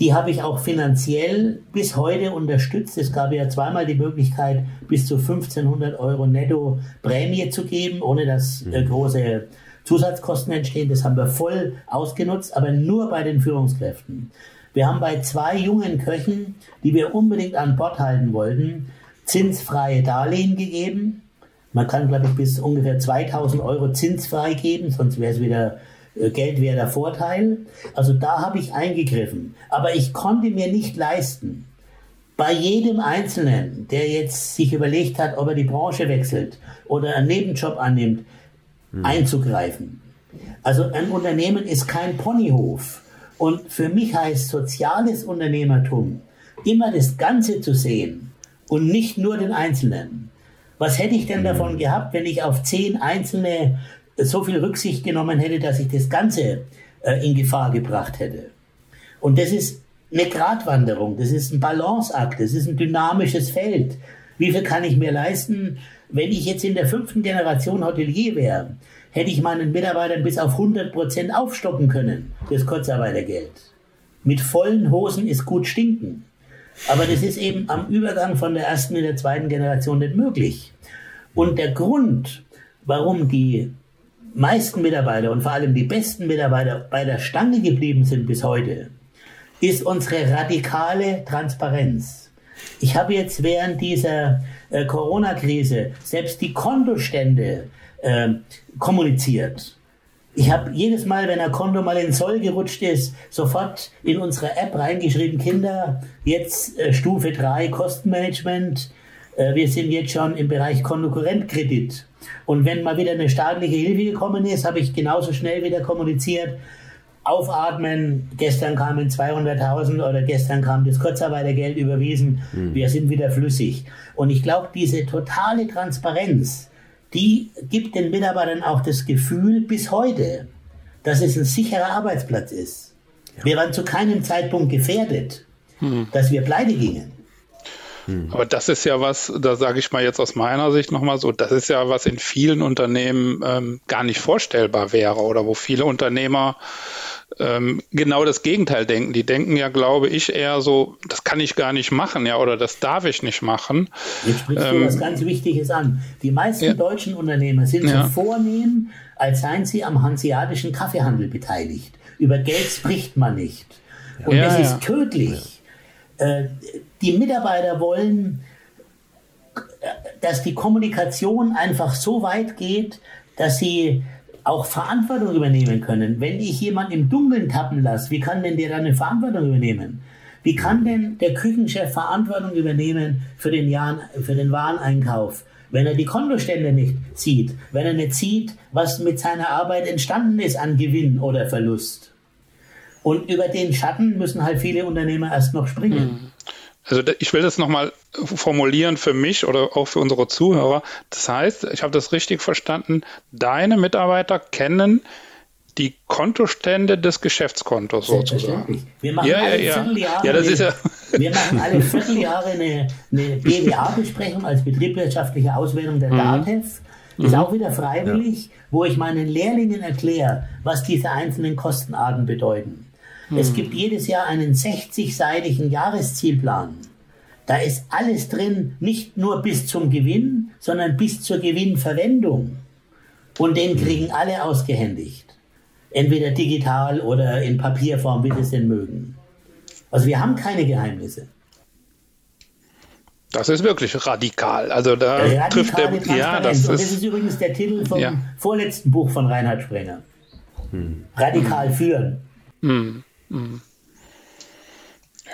die habe ich auch finanziell bis heute unterstützt. Es gab ja zweimal die Möglichkeit, bis zu 1500 Euro netto Prämie zu geben, ohne dass äh, mhm. große Zusatzkosten entstehen. Das haben wir voll ausgenutzt, aber nur bei den Führungskräften. Wir haben bei zwei jungen Köchen, die wir unbedingt an Bord halten wollten, zinsfreie Darlehen gegeben. Man kann, glaube ich, bis ungefähr 2000 Euro zinsfrei geben, sonst wäre es wieder äh, Geld wäre der Vorteil. Also da habe ich eingegriffen. Aber ich konnte mir nicht leisten, bei jedem Einzelnen, der jetzt sich überlegt hat, ob er die Branche wechselt oder einen Nebenjob annimmt, mhm. einzugreifen. Also ein Unternehmen ist kein Ponyhof. Und für mich heißt soziales Unternehmertum immer das Ganze zu sehen und nicht nur den Einzelnen. Was hätte ich denn davon gehabt, wenn ich auf zehn einzelne so viel Rücksicht genommen hätte, dass ich das Ganze äh, in Gefahr gebracht hätte. Und das ist eine Gratwanderung, das ist ein Balanceakt, das ist ein dynamisches Feld. Wie viel kann ich mir leisten? Wenn ich jetzt in der fünften Generation Hotelier wäre, hätte ich meinen Mitarbeitern bis auf 100 Prozent aufstocken können, das Kurzarbeitergeld. Mit vollen Hosen ist gut stinken. Aber das ist eben am Übergang von der ersten in der zweiten Generation nicht möglich. Und der Grund, warum die meisten Mitarbeiter und vor allem die besten Mitarbeiter bei der Stange geblieben sind bis heute, ist unsere radikale Transparenz. Ich habe jetzt während dieser äh, Corona-Krise selbst die Kontostände äh, kommuniziert. Ich habe jedes Mal, wenn ein Konto mal in Soll gerutscht ist, sofort in unsere App reingeschrieben, Kinder, jetzt äh, Stufe 3 Kostenmanagement. Äh, wir sind jetzt schon im Bereich Kontokorrentkredit. Und wenn mal wieder eine staatliche Hilfe gekommen ist, habe ich genauso schnell wieder kommuniziert. Aufatmen, gestern kamen 200.000 oder gestern kam das Kurzarbeitergeld überwiesen, mhm. wir sind wieder flüssig. Und ich glaube, diese totale Transparenz, die gibt den Mitarbeitern auch das Gefühl bis heute, dass es ein sicherer Arbeitsplatz ist. Ja. Wir waren zu keinem Zeitpunkt gefährdet, mhm. dass wir pleite gingen. Hm. Aber das ist ja was, da sage ich mal jetzt aus meiner Sicht nochmal so, das ist ja was in vielen Unternehmen ähm, gar nicht vorstellbar wäre oder wo viele Unternehmer ähm, genau das Gegenteil denken. Die denken ja, glaube ich, eher so, das kann ich gar nicht machen, ja, oder das darf ich nicht machen. Jetzt sprichst ähm, du was ganz Wichtiges an. Die meisten ja. deutschen Unternehmer sind ja. so vornehm, als seien sie am hanseatischen Kaffeehandel beteiligt. Über Geld spricht man nicht. Und ja, das ist tödlich. Äh, die Mitarbeiter wollen, dass die Kommunikation einfach so weit geht, dass sie auch Verantwortung übernehmen können. Wenn ich jemanden im Dunkeln tappen lasse, wie kann denn der dann eine Verantwortung übernehmen? Wie kann denn der Küchenchef Verantwortung übernehmen für den, Jahren, für den Wareneinkauf, wenn er die Kontostände nicht sieht, wenn er nicht sieht, was mit seiner Arbeit entstanden ist an Gewinn oder Verlust? Und über den Schatten müssen halt viele Unternehmer erst noch springen. Mhm. Also ich will das nochmal formulieren für mich oder auch für unsere Zuhörer. Das heißt, ich habe das richtig verstanden, deine Mitarbeiter kennen die Kontostände des Geschäftskontos sozusagen. Wir machen ja, alle ja, Vierteljahre, ja, das eine, ist ja. wir machen alle Vierteljahre eine, eine BWA-Besprechung als betriebswirtschaftliche Auswertung der mhm. DATEV. Ist mhm. auch wieder freiwillig, ja. wo ich meinen Lehrlingen erkläre, was diese einzelnen Kostenarten bedeuten. Es hm. gibt jedes Jahr einen 60-seitigen Jahreszielplan. Da ist alles drin, nicht nur bis zum Gewinn, sondern bis zur Gewinnverwendung. Und den kriegen alle ausgehändigt. Entweder digital oder in Papierform, wie sie es denn mögen. Also wir haben keine Geheimnisse. Das ist wirklich radikal. Also da Radikale trifft der. Ja, das ist, das ist übrigens der Titel vom ja. vorletzten Buch von Reinhard Sprenger. Hm. Radikal hm. führen. Hm. Hm.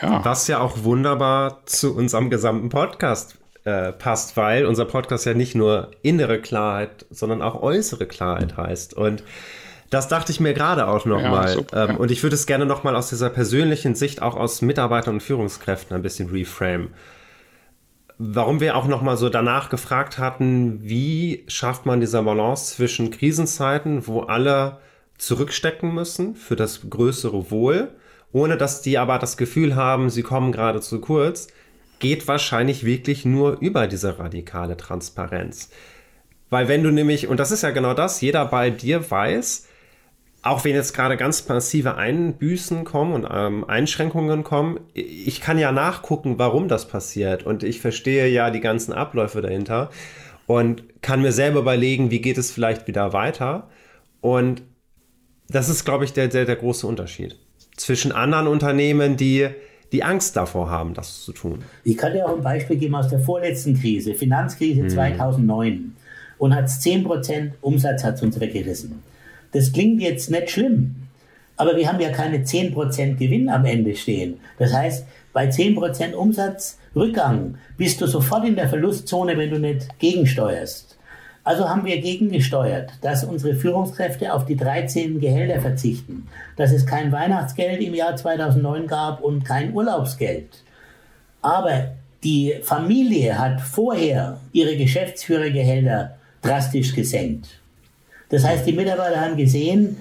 Ja. Was ja auch wunderbar zu unserem gesamten Podcast äh, passt, weil unser Podcast ja nicht nur innere Klarheit, sondern auch äußere Klarheit heißt. Und das dachte ich mir gerade auch nochmal. Ja, ähm. Und ich würde es gerne nochmal aus dieser persönlichen Sicht, auch aus Mitarbeitern und Führungskräften ein bisschen reframe warum wir auch nochmal so danach gefragt hatten, wie schafft man diese Balance zwischen Krisenzeiten, wo alle zurückstecken müssen für das größere Wohl, ohne dass die aber das Gefühl haben, sie kommen gerade zu kurz, geht wahrscheinlich wirklich nur über diese radikale Transparenz. Weil wenn du nämlich, und das ist ja genau das, jeder bei dir weiß, auch wenn jetzt gerade ganz massive Einbüßen kommen und ähm, Einschränkungen kommen, ich kann ja nachgucken, warum das passiert und ich verstehe ja die ganzen Abläufe dahinter und kann mir selber überlegen, wie geht es vielleicht wieder weiter und das ist, glaube ich, der, der, der große Unterschied zwischen anderen Unternehmen, die die Angst davor haben, das zu tun. Ich kann dir auch ein Beispiel geben aus der vorletzten Krise, Finanzkrise hm. 2009 und hat 10% Umsatz hat uns weggerissen. Das klingt jetzt nicht schlimm, aber wir haben ja keine 10% Gewinn am Ende stehen. Das heißt, bei 10% Umsatzrückgang bist du sofort in der Verlustzone, wenn du nicht gegensteuerst. Also haben wir gegengesteuert, dass unsere Führungskräfte auf die 13 Gehälter verzichten, dass es kein Weihnachtsgeld im Jahr 2009 gab und kein Urlaubsgeld. Aber die Familie hat vorher ihre Geschäftsführergehälter drastisch gesenkt. Das heißt, die Mitarbeiter haben gesehen,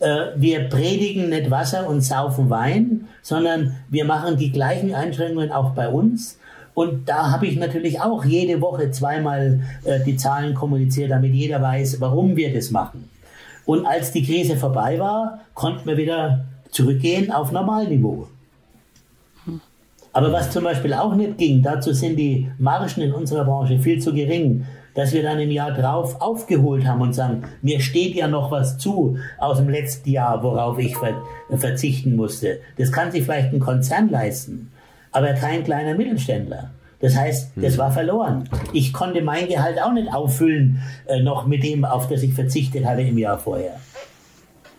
äh, wir predigen nicht Wasser und saufen Wein, sondern wir machen die gleichen Einschränkungen auch bei uns. Und da habe ich natürlich auch jede Woche zweimal äh, die Zahlen kommuniziert, damit jeder weiß, warum wir das machen. Und als die Krise vorbei war, konnten wir wieder zurückgehen auf Normalniveau. Aber was zum Beispiel auch nicht ging, dazu sind die Margen in unserer Branche viel zu gering dass wir dann im Jahr drauf aufgeholt haben und sagen, mir steht ja noch was zu aus dem letzten Jahr, worauf ich ver verzichten musste. Das kann sich vielleicht ein Konzern leisten, aber kein kleiner Mittelständler. Das heißt, das hm. war verloren. Ich konnte mein Gehalt auch nicht auffüllen, äh, noch mit dem, auf das ich verzichtet hatte im Jahr vorher.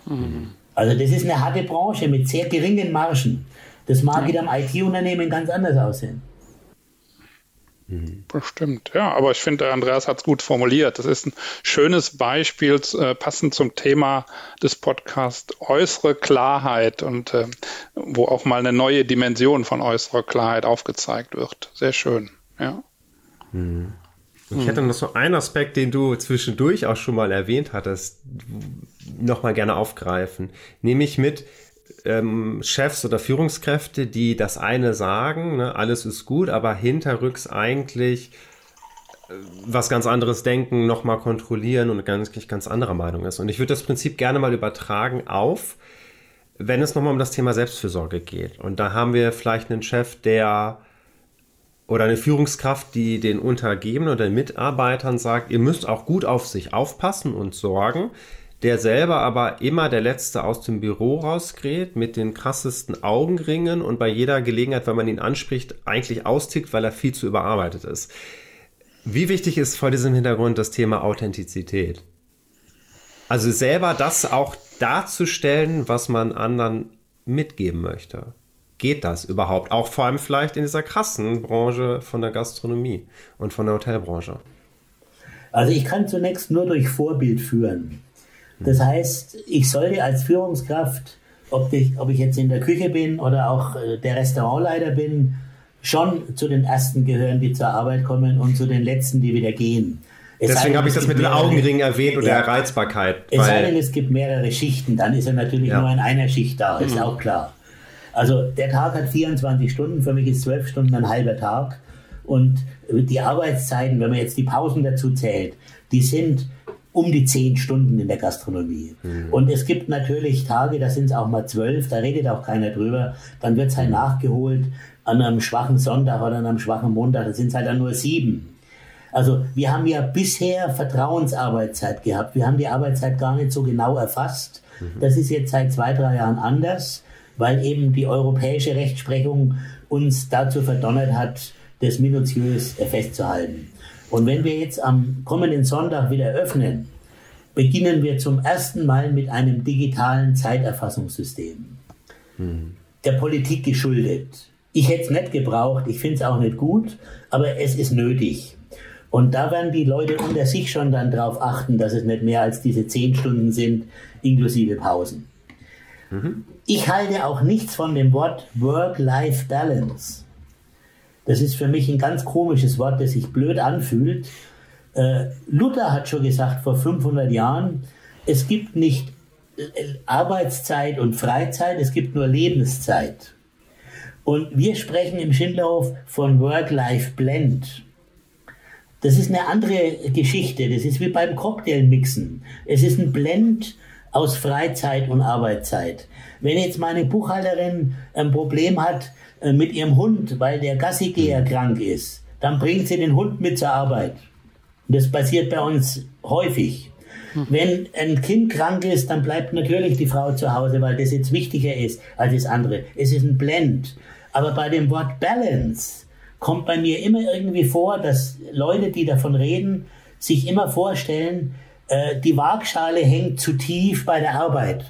Mhm. Also das ist eine harte Branche mit sehr geringen Margen. Das mag in einem IT-Unternehmen ganz anders aussehen. Bestimmt, ja. Aber ich finde, Andreas hat es gut formuliert. Das ist ein schönes Beispiel, äh, passend zum Thema des Podcasts äußere Klarheit und äh, wo auch mal eine neue Dimension von äußerer Klarheit aufgezeigt wird. Sehr schön, ja. Mhm. Ich hätte noch so einen Aspekt, den du zwischendurch auch schon mal erwähnt hattest, noch mal gerne aufgreifen. Nämlich mit, ähm, Chefs oder Führungskräfte, die das eine sagen, ne, alles ist gut, aber hinterrücks eigentlich äh, was ganz anderes denken, nochmal kontrollieren und ganz, ganz anderer Meinung ist. Und ich würde das Prinzip gerne mal übertragen auf, wenn es nochmal um das Thema Selbstfürsorge geht. Und da haben wir vielleicht einen Chef, der oder eine Führungskraft, die den Untergebenen oder den Mitarbeitern sagt, ihr müsst auch gut auf sich aufpassen und sorgen, der selber aber immer der Letzte aus dem Büro rausgeht, mit den krassesten Augenringen und bei jeder Gelegenheit, wenn man ihn anspricht, eigentlich austickt, weil er viel zu überarbeitet ist. Wie wichtig ist vor diesem Hintergrund das Thema Authentizität? Also selber das auch darzustellen, was man anderen mitgeben möchte. Geht das überhaupt? Auch vor allem vielleicht in dieser krassen Branche von der Gastronomie und von der Hotelbranche. Also ich kann zunächst nur durch Vorbild führen. Das heißt, ich sollte als Führungskraft, ob ich, ob ich jetzt in der Küche bin oder auch äh, der Restaurantleiter bin, schon zu den Ersten gehören, die zur Arbeit kommen und zu den Letzten, die wieder gehen. Es Deswegen habe ich das mit den Augenringen erwähnt und ja, der Reizbarkeit. Es sei denn, es gibt mehrere Schichten, dann ist er natürlich ja. nur in einer Schicht da, ist mhm. auch klar. Also der Tag hat 24 Stunden, für mich ist 12 Stunden ein halber Tag. Und die Arbeitszeiten, wenn man jetzt die Pausen dazu zählt, die sind um die zehn Stunden in der Gastronomie. Mhm. Und es gibt natürlich Tage, da sind es auch mal zwölf, da redet auch keiner drüber. Dann wird es halt nachgeholt an einem schwachen Sonntag oder an einem schwachen Montag, da sind es halt dann nur sieben. Also wir haben ja bisher Vertrauensarbeitszeit gehabt. Wir haben die Arbeitszeit gar nicht so genau erfasst. Mhm. Das ist jetzt seit zwei, drei Jahren anders, weil eben die europäische Rechtsprechung uns dazu verdonnert hat, das minutiös festzuhalten. Und wenn wir jetzt am kommenden Sonntag wieder öffnen, beginnen wir zum ersten Mal mit einem digitalen Zeiterfassungssystem. Hm. Der Politik geschuldet. Ich hätte es nicht gebraucht, ich finde es auch nicht gut, aber es ist nötig. Und da werden die Leute unter sich schon dann darauf achten, dass es nicht mehr als diese zehn Stunden sind, inklusive Pausen. Mhm. Ich halte auch nichts von dem Wort Work-Life-Balance. Das ist für mich ein ganz komisches Wort, das sich blöd anfühlt. Äh, Luther hat schon gesagt vor 500 Jahren, es gibt nicht äh, Arbeitszeit und Freizeit, es gibt nur Lebenszeit. Und wir sprechen im Schindlerhof von Work-Life-Blend. Das ist eine andere Geschichte. Das ist wie beim Cocktailmixen. Es ist ein Blend aus Freizeit und Arbeitszeit. Wenn jetzt meine Buchhalterin ein Problem hat äh, mit ihrem Hund, weil der Gassigeher krank ist, dann bringt sie den Hund mit zur Arbeit. Das passiert bei uns häufig. Wenn ein Kind krank ist, dann bleibt natürlich die Frau zu Hause, weil das jetzt wichtiger ist als das andere. Es ist ein Blend. Aber bei dem Wort Balance kommt bei mir immer irgendwie vor, dass Leute, die davon reden, sich immer vorstellen, äh, die Waagschale hängt zu tief bei der Arbeit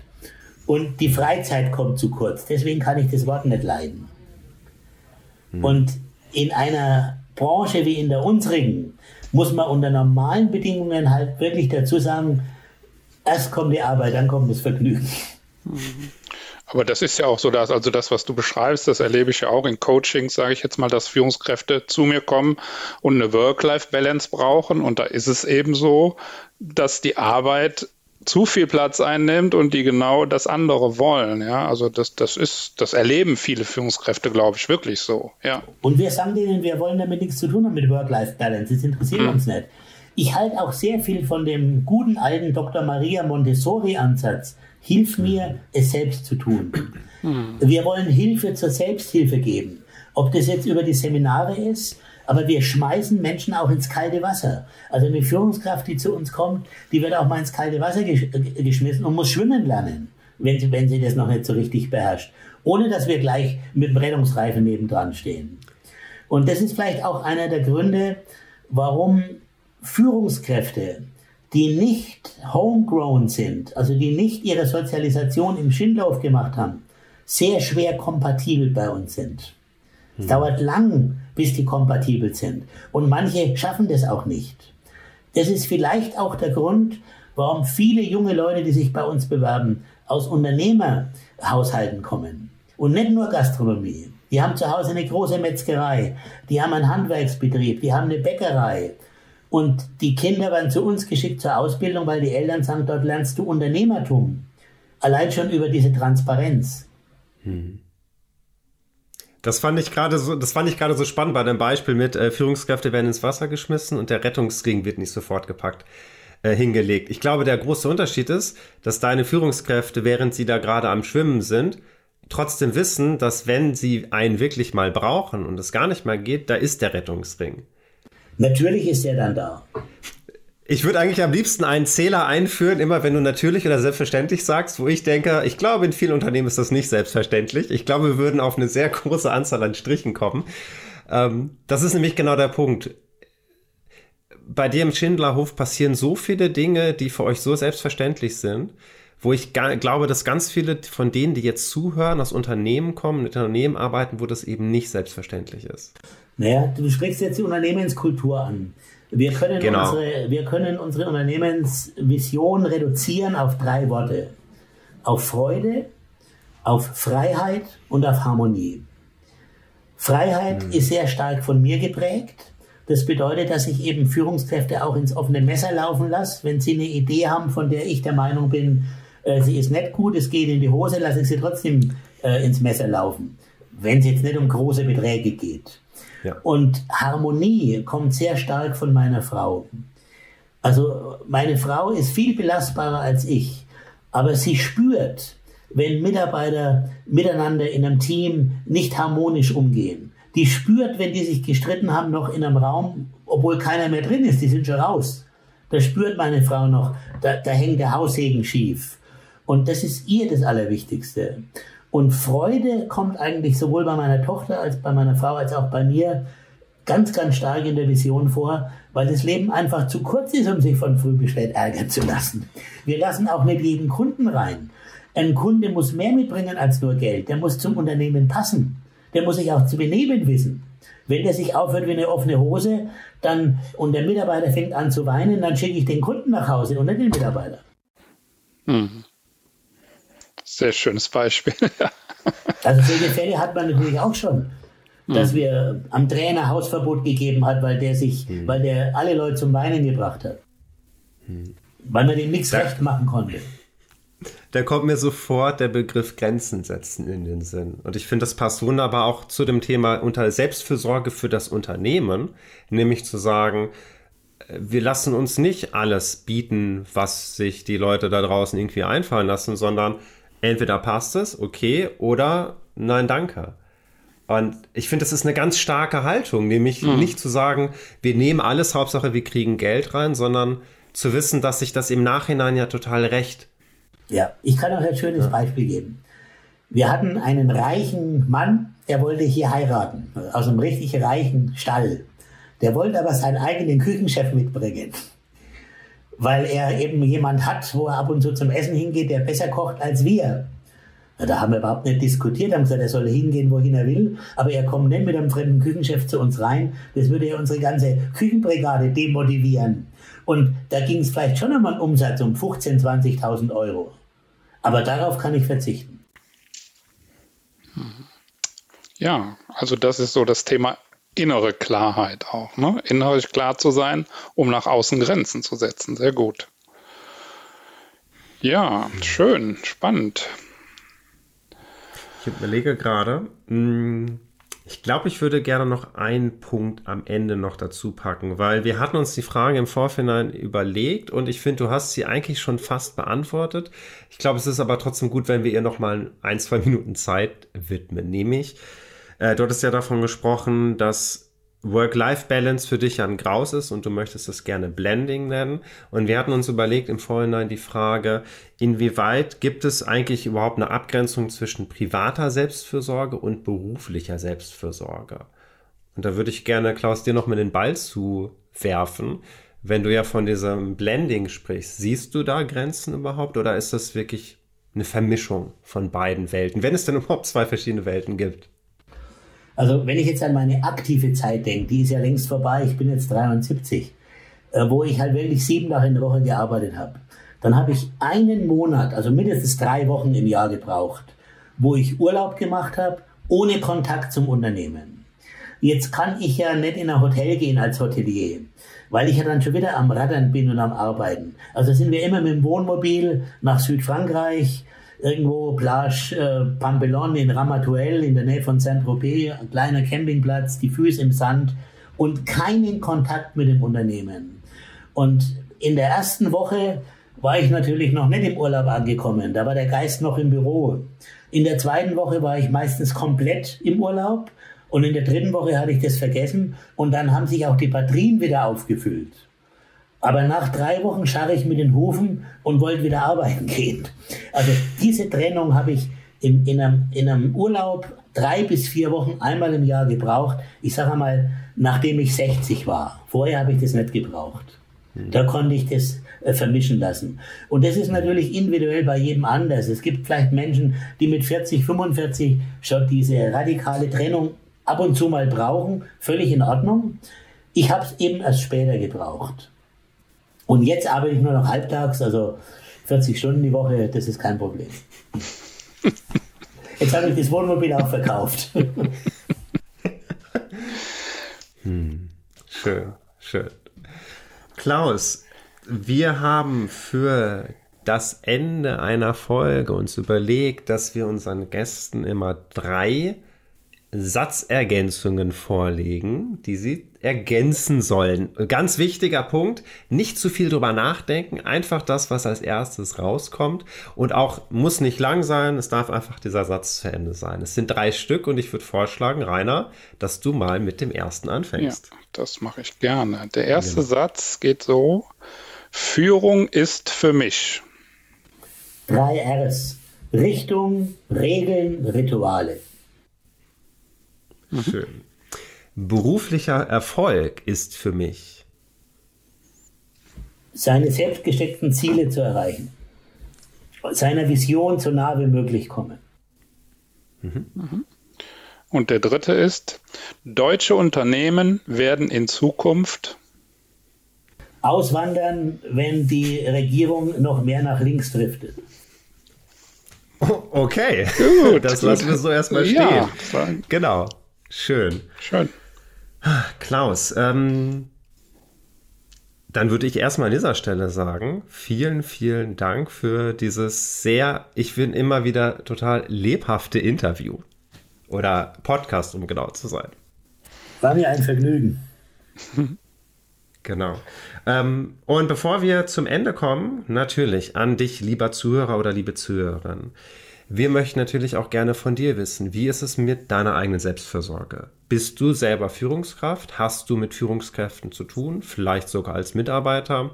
und die Freizeit kommt zu kurz. Deswegen kann ich das Wort nicht leiden. Hm. Und in einer Branche wie in der unsrigen muss man unter normalen Bedingungen halt wirklich dazu sagen, erst kommt die Arbeit, dann kommt das Vergnügen. Mhm. Aber das ist ja auch so, dass also das, was du beschreibst, das erlebe ich ja auch in Coachings, sage ich jetzt mal, dass Führungskräfte zu mir kommen und eine Work-Life-Balance brauchen. Und da ist es eben so, dass die Arbeit zu viel Platz einnimmt und die genau das andere wollen. Ja, also das, das ist, das erleben viele Führungskräfte, glaube ich, wirklich so. Ja. Und wir sagen denen, wir wollen damit nichts zu tun haben mit Work-Life-Balance. Das interessiert hm. uns nicht. Ich halte auch sehr viel von dem guten alten Dr. Maria Montessori-Ansatz Hilf mir, es selbst zu tun. Hm. Wir wollen Hilfe zur Selbsthilfe geben. Ob das jetzt über die Seminare ist, aber wir schmeißen Menschen auch ins kalte Wasser. Also eine Führungskraft, die zu uns kommt, die wird auch mal ins kalte Wasser gesch geschmissen und muss schwimmen lernen, wenn sie, wenn sie das noch nicht so richtig beherrscht. Ohne dass wir gleich mit dem Rettungsreifen nebendran stehen. Und das ist vielleicht auch einer der Gründe, warum Führungskräfte die nicht homegrown sind, also die nicht ihre Sozialisation im Schindlauf gemacht haben, sehr schwer kompatibel bei uns sind. Es dauert lang, bis die kompatibel sind. Und manche schaffen das auch nicht. Das ist vielleicht auch der Grund, warum viele junge Leute, die sich bei uns bewerben, aus Unternehmerhaushalten kommen. Und nicht nur Gastronomie. Die haben zu Hause eine große Metzgerei, die haben einen Handwerksbetrieb, die haben eine Bäckerei, und die Kinder werden zu uns geschickt zur Ausbildung, weil die Eltern sagen, dort lernst du Unternehmertum. Allein schon über diese Transparenz. Hm. Das fand ich gerade so, das fand ich gerade so spannend bei dem Beispiel mit äh, Führungskräfte werden ins Wasser geschmissen und der Rettungsring wird nicht sofort gepackt äh, hingelegt. Ich glaube, der große Unterschied ist, dass deine Führungskräfte, während sie da gerade am Schwimmen sind, trotzdem wissen, dass wenn sie einen wirklich mal brauchen und es gar nicht mal geht, da ist der Rettungsring. Natürlich ist er dann da. Ich würde eigentlich am liebsten einen Zähler einführen, immer wenn du natürlich oder selbstverständlich sagst, wo ich denke, ich glaube, in vielen Unternehmen ist das nicht selbstverständlich. Ich glaube, wir würden auf eine sehr große Anzahl an Strichen kommen. Ähm, das ist nämlich genau der Punkt. Bei dir im Schindlerhof passieren so viele Dinge, die für euch so selbstverständlich sind, wo ich glaube, dass ganz viele von denen, die jetzt zuhören, aus Unternehmen kommen, mit Unternehmen arbeiten, wo das eben nicht selbstverständlich ist. Naja, du sprichst jetzt die Unternehmenskultur an. Wir können, genau. unsere, wir können unsere Unternehmensvision reduzieren auf drei Worte. Auf Freude, auf Freiheit und auf Harmonie. Freiheit mhm. ist sehr stark von mir geprägt. Das bedeutet, dass ich eben Führungskräfte auch ins offene Messer laufen lasse, wenn sie eine Idee haben, von der ich der Meinung bin, äh, sie ist nicht gut, es geht in die Hose, lasse ich sie trotzdem äh, ins Messer laufen, wenn es jetzt nicht um große Beträge geht. Ja. Und Harmonie kommt sehr stark von meiner Frau. Also meine Frau ist viel belastbarer als ich, aber sie spürt, wenn Mitarbeiter miteinander in einem Team nicht harmonisch umgehen. Die spürt, wenn die sich gestritten haben, noch in einem Raum, obwohl keiner mehr drin ist, die sind schon raus. Da spürt meine Frau noch, da, da hängt der Haussegen schief. Und das ist ihr das Allerwichtigste. Und Freude kommt eigentlich sowohl bei meiner Tochter als bei meiner Frau als auch bei mir ganz, ganz stark in der Vision vor, weil das Leben einfach zu kurz ist, um sich von früh bis spät ärgern zu lassen. Wir lassen auch nicht jeden Kunden rein. Ein Kunde muss mehr mitbringen als nur Geld. Der muss zum Unternehmen passen. Der muss sich auch zu benehmen wissen. Wenn der sich aufhört wie eine offene Hose, dann, und der Mitarbeiter fängt an zu weinen, dann schicke ich den Kunden nach Hause und nicht den Mitarbeiter. Hm. Sehr schönes Beispiel. also solche Fälle hat man natürlich auch schon. Dass wir am Trainer Hausverbot gegeben hat, weil der sich, hm. weil der alle Leute zum Weinen gebracht hat. Hm. Weil man dem nichts recht machen konnte. Da kommt mir sofort der Begriff Grenzen setzen in den Sinn. Und ich finde, das passt wunderbar auch zu dem Thema unter Selbstfürsorge für das Unternehmen, nämlich zu sagen, wir lassen uns nicht alles bieten, was sich die Leute da draußen irgendwie einfallen lassen, sondern entweder passt es, okay, oder nein, danke. Und ich finde, das ist eine ganz starke Haltung, nämlich mhm. nicht zu sagen, wir nehmen alles, Hauptsache wir kriegen Geld rein, sondern zu wissen, dass sich das im Nachhinein ja total recht ja, ich kann euch ein schönes ja. Beispiel geben. Wir hatten einen reichen Mann, der wollte hier heiraten, aus einem richtig reichen Stall. Der wollte aber seinen eigenen Küchenchef mitbringen, weil er eben jemand hat, wo er ab und zu zum Essen hingeht, der besser kocht als wir. Da haben wir überhaupt nicht diskutiert, haben gesagt, er soll hingehen, wohin er will, aber er kommt nicht mit einem fremden Küchenchef zu uns rein. Das würde ja unsere ganze Küchenbrigade demotivieren. Und da ging es vielleicht schon einmal einen Umsatz um 15.000, 20.000 Euro. Aber darauf kann ich verzichten. Ja, also das ist so das Thema innere Klarheit auch. Ne? Innerlich klar zu sein, um nach außen Grenzen zu setzen. Sehr gut. Ja, schön, spannend. Ich überlege gerade, hm, ich glaube, ich würde gerne noch einen Punkt am Ende noch dazu packen, weil wir hatten uns die Frage im Vorhinein überlegt und ich finde, du hast sie eigentlich schon fast beantwortet. Ich glaube, es ist aber trotzdem gut, wenn wir ihr noch mal ein, zwei Minuten Zeit widmen. Nämlich, äh, du hattest ja davon gesprochen, dass Work-Life-Balance für dich ein Graus ist und du möchtest es gerne Blending nennen. Und wir hatten uns überlegt im Vorhinein die Frage, inwieweit gibt es eigentlich überhaupt eine Abgrenzung zwischen privater Selbstfürsorge und beruflicher Selbstfürsorge? Und da würde ich gerne, Klaus, dir noch mal den Ball zuwerfen. Wenn du ja von diesem Blending sprichst, siehst du da Grenzen überhaupt oder ist das wirklich eine Vermischung von beiden Welten, wenn es denn überhaupt zwei verschiedene Welten gibt? Also wenn ich jetzt an meine aktive Zeit denke, die ist ja längst vorbei, ich bin jetzt 73, äh, wo ich halt wirklich sieben Tage in der Woche gearbeitet habe, dann habe ich einen Monat, also mindestens drei Wochen im Jahr gebraucht, wo ich Urlaub gemacht habe, ohne Kontakt zum Unternehmen. Jetzt kann ich ja nicht in ein Hotel gehen als Hotelier, weil ich ja dann schon wieder am Raddern bin und am Arbeiten. Also sind wir immer mit dem Wohnmobil nach Südfrankreich, irgendwo Plage äh, Pampelon in Ramatuelle in der Nähe von Saint-Tropez, ein kleiner Campingplatz, die Füße im Sand und keinen Kontakt mit dem Unternehmen. Und in der ersten Woche war ich natürlich noch nicht im Urlaub angekommen, da war der Geist noch im Büro. In der zweiten Woche war ich meistens komplett im Urlaub und in der dritten Woche hatte ich das vergessen und dann haben sich auch die Batterien wieder aufgefüllt. Aber nach drei Wochen scharre ich mit den Hufen und wollte wieder arbeiten gehen. Also diese Trennung habe ich in, in, einem, in einem Urlaub drei bis vier Wochen einmal im Jahr gebraucht. Ich sage mal, nachdem ich 60 war. Vorher habe ich das nicht gebraucht. Hm. Da konnte ich das äh, vermischen lassen. Und das ist natürlich individuell bei jedem anders. Es gibt vielleicht Menschen, die mit 40, 45 schon diese radikale Trennung ab und zu mal brauchen. Völlig in Ordnung. Ich habe es eben erst später gebraucht. Und jetzt arbeite ich nur noch halbtags, also 40 Stunden die Woche, das ist kein Problem. Jetzt habe ich das Wohnmobil auch verkauft. hm. Schön, schön. Klaus, wir haben für das Ende einer Folge uns überlegt, dass wir unseren Gästen immer drei Satzergänzungen vorlegen, die sie ergänzen sollen. Ganz wichtiger Punkt, nicht zu viel drüber nachdenken, einfach das, was als erstes rauskommt und auch muss nicht lang sein, es darf einfach dieser Satz zu Ende sein. Es sind drei Stück und ich würde vorschlagen, Rainer, dass du mal mit dem ersten anfängst. Ja, das mache ich gerne. Der erste genau. Satz geht so, Führung ist für mich. Drei Rs. Richtung, Regeln, Rituale. Schön. Beruflicher Erfolg ist für mich. Seine selbst gesteckten Ziele zu erreichen. Seiner Vision so nah wie möglich kommen. Mhm. Und der dritte ist, deutsche Unternehmen werden in Zukunft auswandern, wenn die Regierung noch mehr nach links driftet. Okay, gut, das lassen wir so erstmal stehen. Ja, genau, schön. Schön. Klaus, ähm, dann würde ich erstmal an dieser Stelle sagen, vielen, vielen Dank für dieses sehr, ich finde immer wieder total lebhafte Interview. Oder Podcast, um genau zu sein. War mir ein Vergnügen. Genau. Ähm, und bevor wir zum Ende kommen, natürlich an dich, lieber Zuhörer oder liebe Zuhörerin. Wir möchten natürlich auch gerne von dir wissen, wie ist es mit deiner eigenen Selbstversorge? Bist du selber Führungskraft? Hast du mit Führungskräften zu tun? Vielleicht sogar als Mitarbeiter?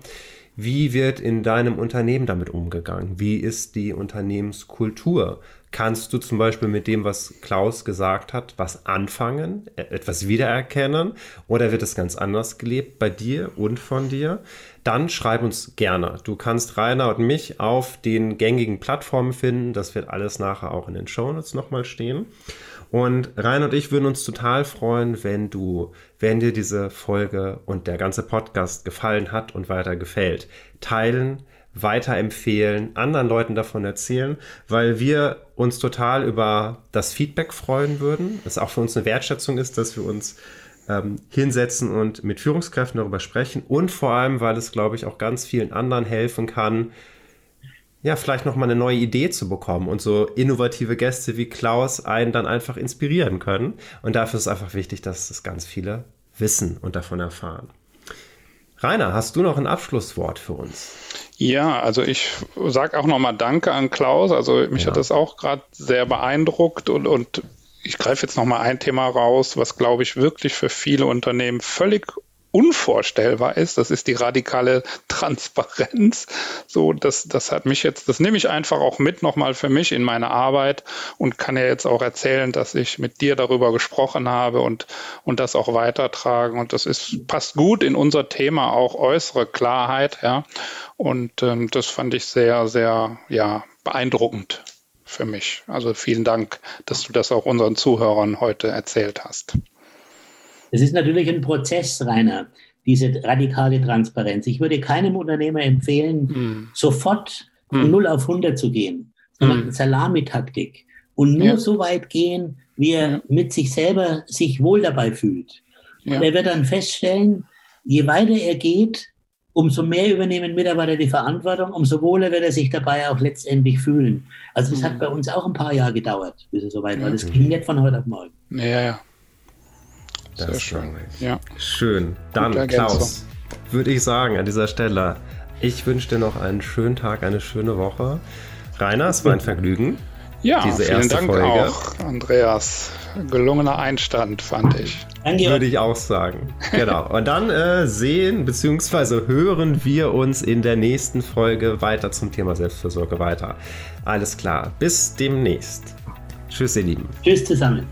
Wie wird in deinem Unternehmen damit umgegangen? Wie ist die Unternehmenskultur? Kannst du zum Beispiel mit dem, was Klaus gesagt hat, was anfangen, e-, etwas wiedererkennen oder wird es ganz anders gelebt bei dir und von dir? Dann schreib uns gerne. Du kannst Rainer und mich auf den gängigen Plattformen finden. Das wird alles nachher auch in den Shownotes nochmal stehen. Und Rainer und ich würden uns total freuen, wenn du, wenn dir diese Folge und der ganze Podcast gefallen hat und weiter gefällt, teilen, weiterempfehlen, anderen Leuten davon erzählen, weil wir uns total über das Feedback freuen würden. Es auch für uns eine Wertschätzung ist, dass wir uns ähm, hinsetzen und mit Führungskräften darüber sprechen und vor allem, weil es, glaube ich, auch ganz vielen anderen helfen kann, ja, vielleicht nochmal eine neue Idee zu bekommen und so innovative Gäste wie Klaus einen dann einfach inspirieren können. Und dafür ist es einfach wichtig, dass es ganz viele wissen und davon erfahren. Rainer, hast du noch ein Abschlusswort für uns? Ja, also ich sage auch nochmal Danke an Klaus. Also mich ja. hat das auch gerade sehr beeindruckt und, und ich greife jetzt nochmal ein Thema raus, was glaube ich wirklich für viele Unternehmen völlig unvorstellbar ist. Das ist die radikale Transparenz. So, das, das hat mich jetzt, das nehme ich einfach auch mit nochmal für mich in meine Arbeit und kann ja jetzt auch erzählen, dass ich mit dir darüber gesprochen habe und, und das auch weitertragen. Und das ist, passt gut in unser Thema auch äußere Klarheit, ja. Und ähm, das fand ich sehr, sehr, ja, beeindruckend für mich. Also vielen Dank, dass du das auch unseren Zuhörern heute erzählt hast. Es ist natürlich ein Prozess, Rainer, diese radikale Transparenz. Ich würde keinem Unternehmer empfehlen, hm. sofort von hm. 0 auf 100 zu gehen, sondern hm. Salamitaktik. Und nur ja. so weit gehen, wie er ja. mit sich selber sich wohl dabei fühlt. Ja. Und er wird dann feststellen, je weiter er geht, umso mehr übernehmen Mitarbeiter die Verantwortung, umso wohler wird er sich dabei auch letztendlich fühlen. Also es hat bei uns auch ein paar Jahre gedauert, bis es soweit war. Das ging nicht von heute auf morgen. Ja, ja. Das Sehr schön. Ja. Schön. Dann, Klaus, würde ich sagen an dieser Stelle, ich wünsche dir noch einen schönen Tag, eine schöne Woche. Rainer, es war ein Vergnügen. Ja, diese vielen erste Dank Folge. auch, Andreas. Gelungener Einstand, fand ich. Danke. Würde ich auch sagen. Genau. Und dann äh, sehen bzw. hören wir uns in der nächsten Folge weiter zum Thema Selbstversorge weiter. Alles klar. Bis demnächst. Tschüss, ihr Lieben. Tschüss zusammen.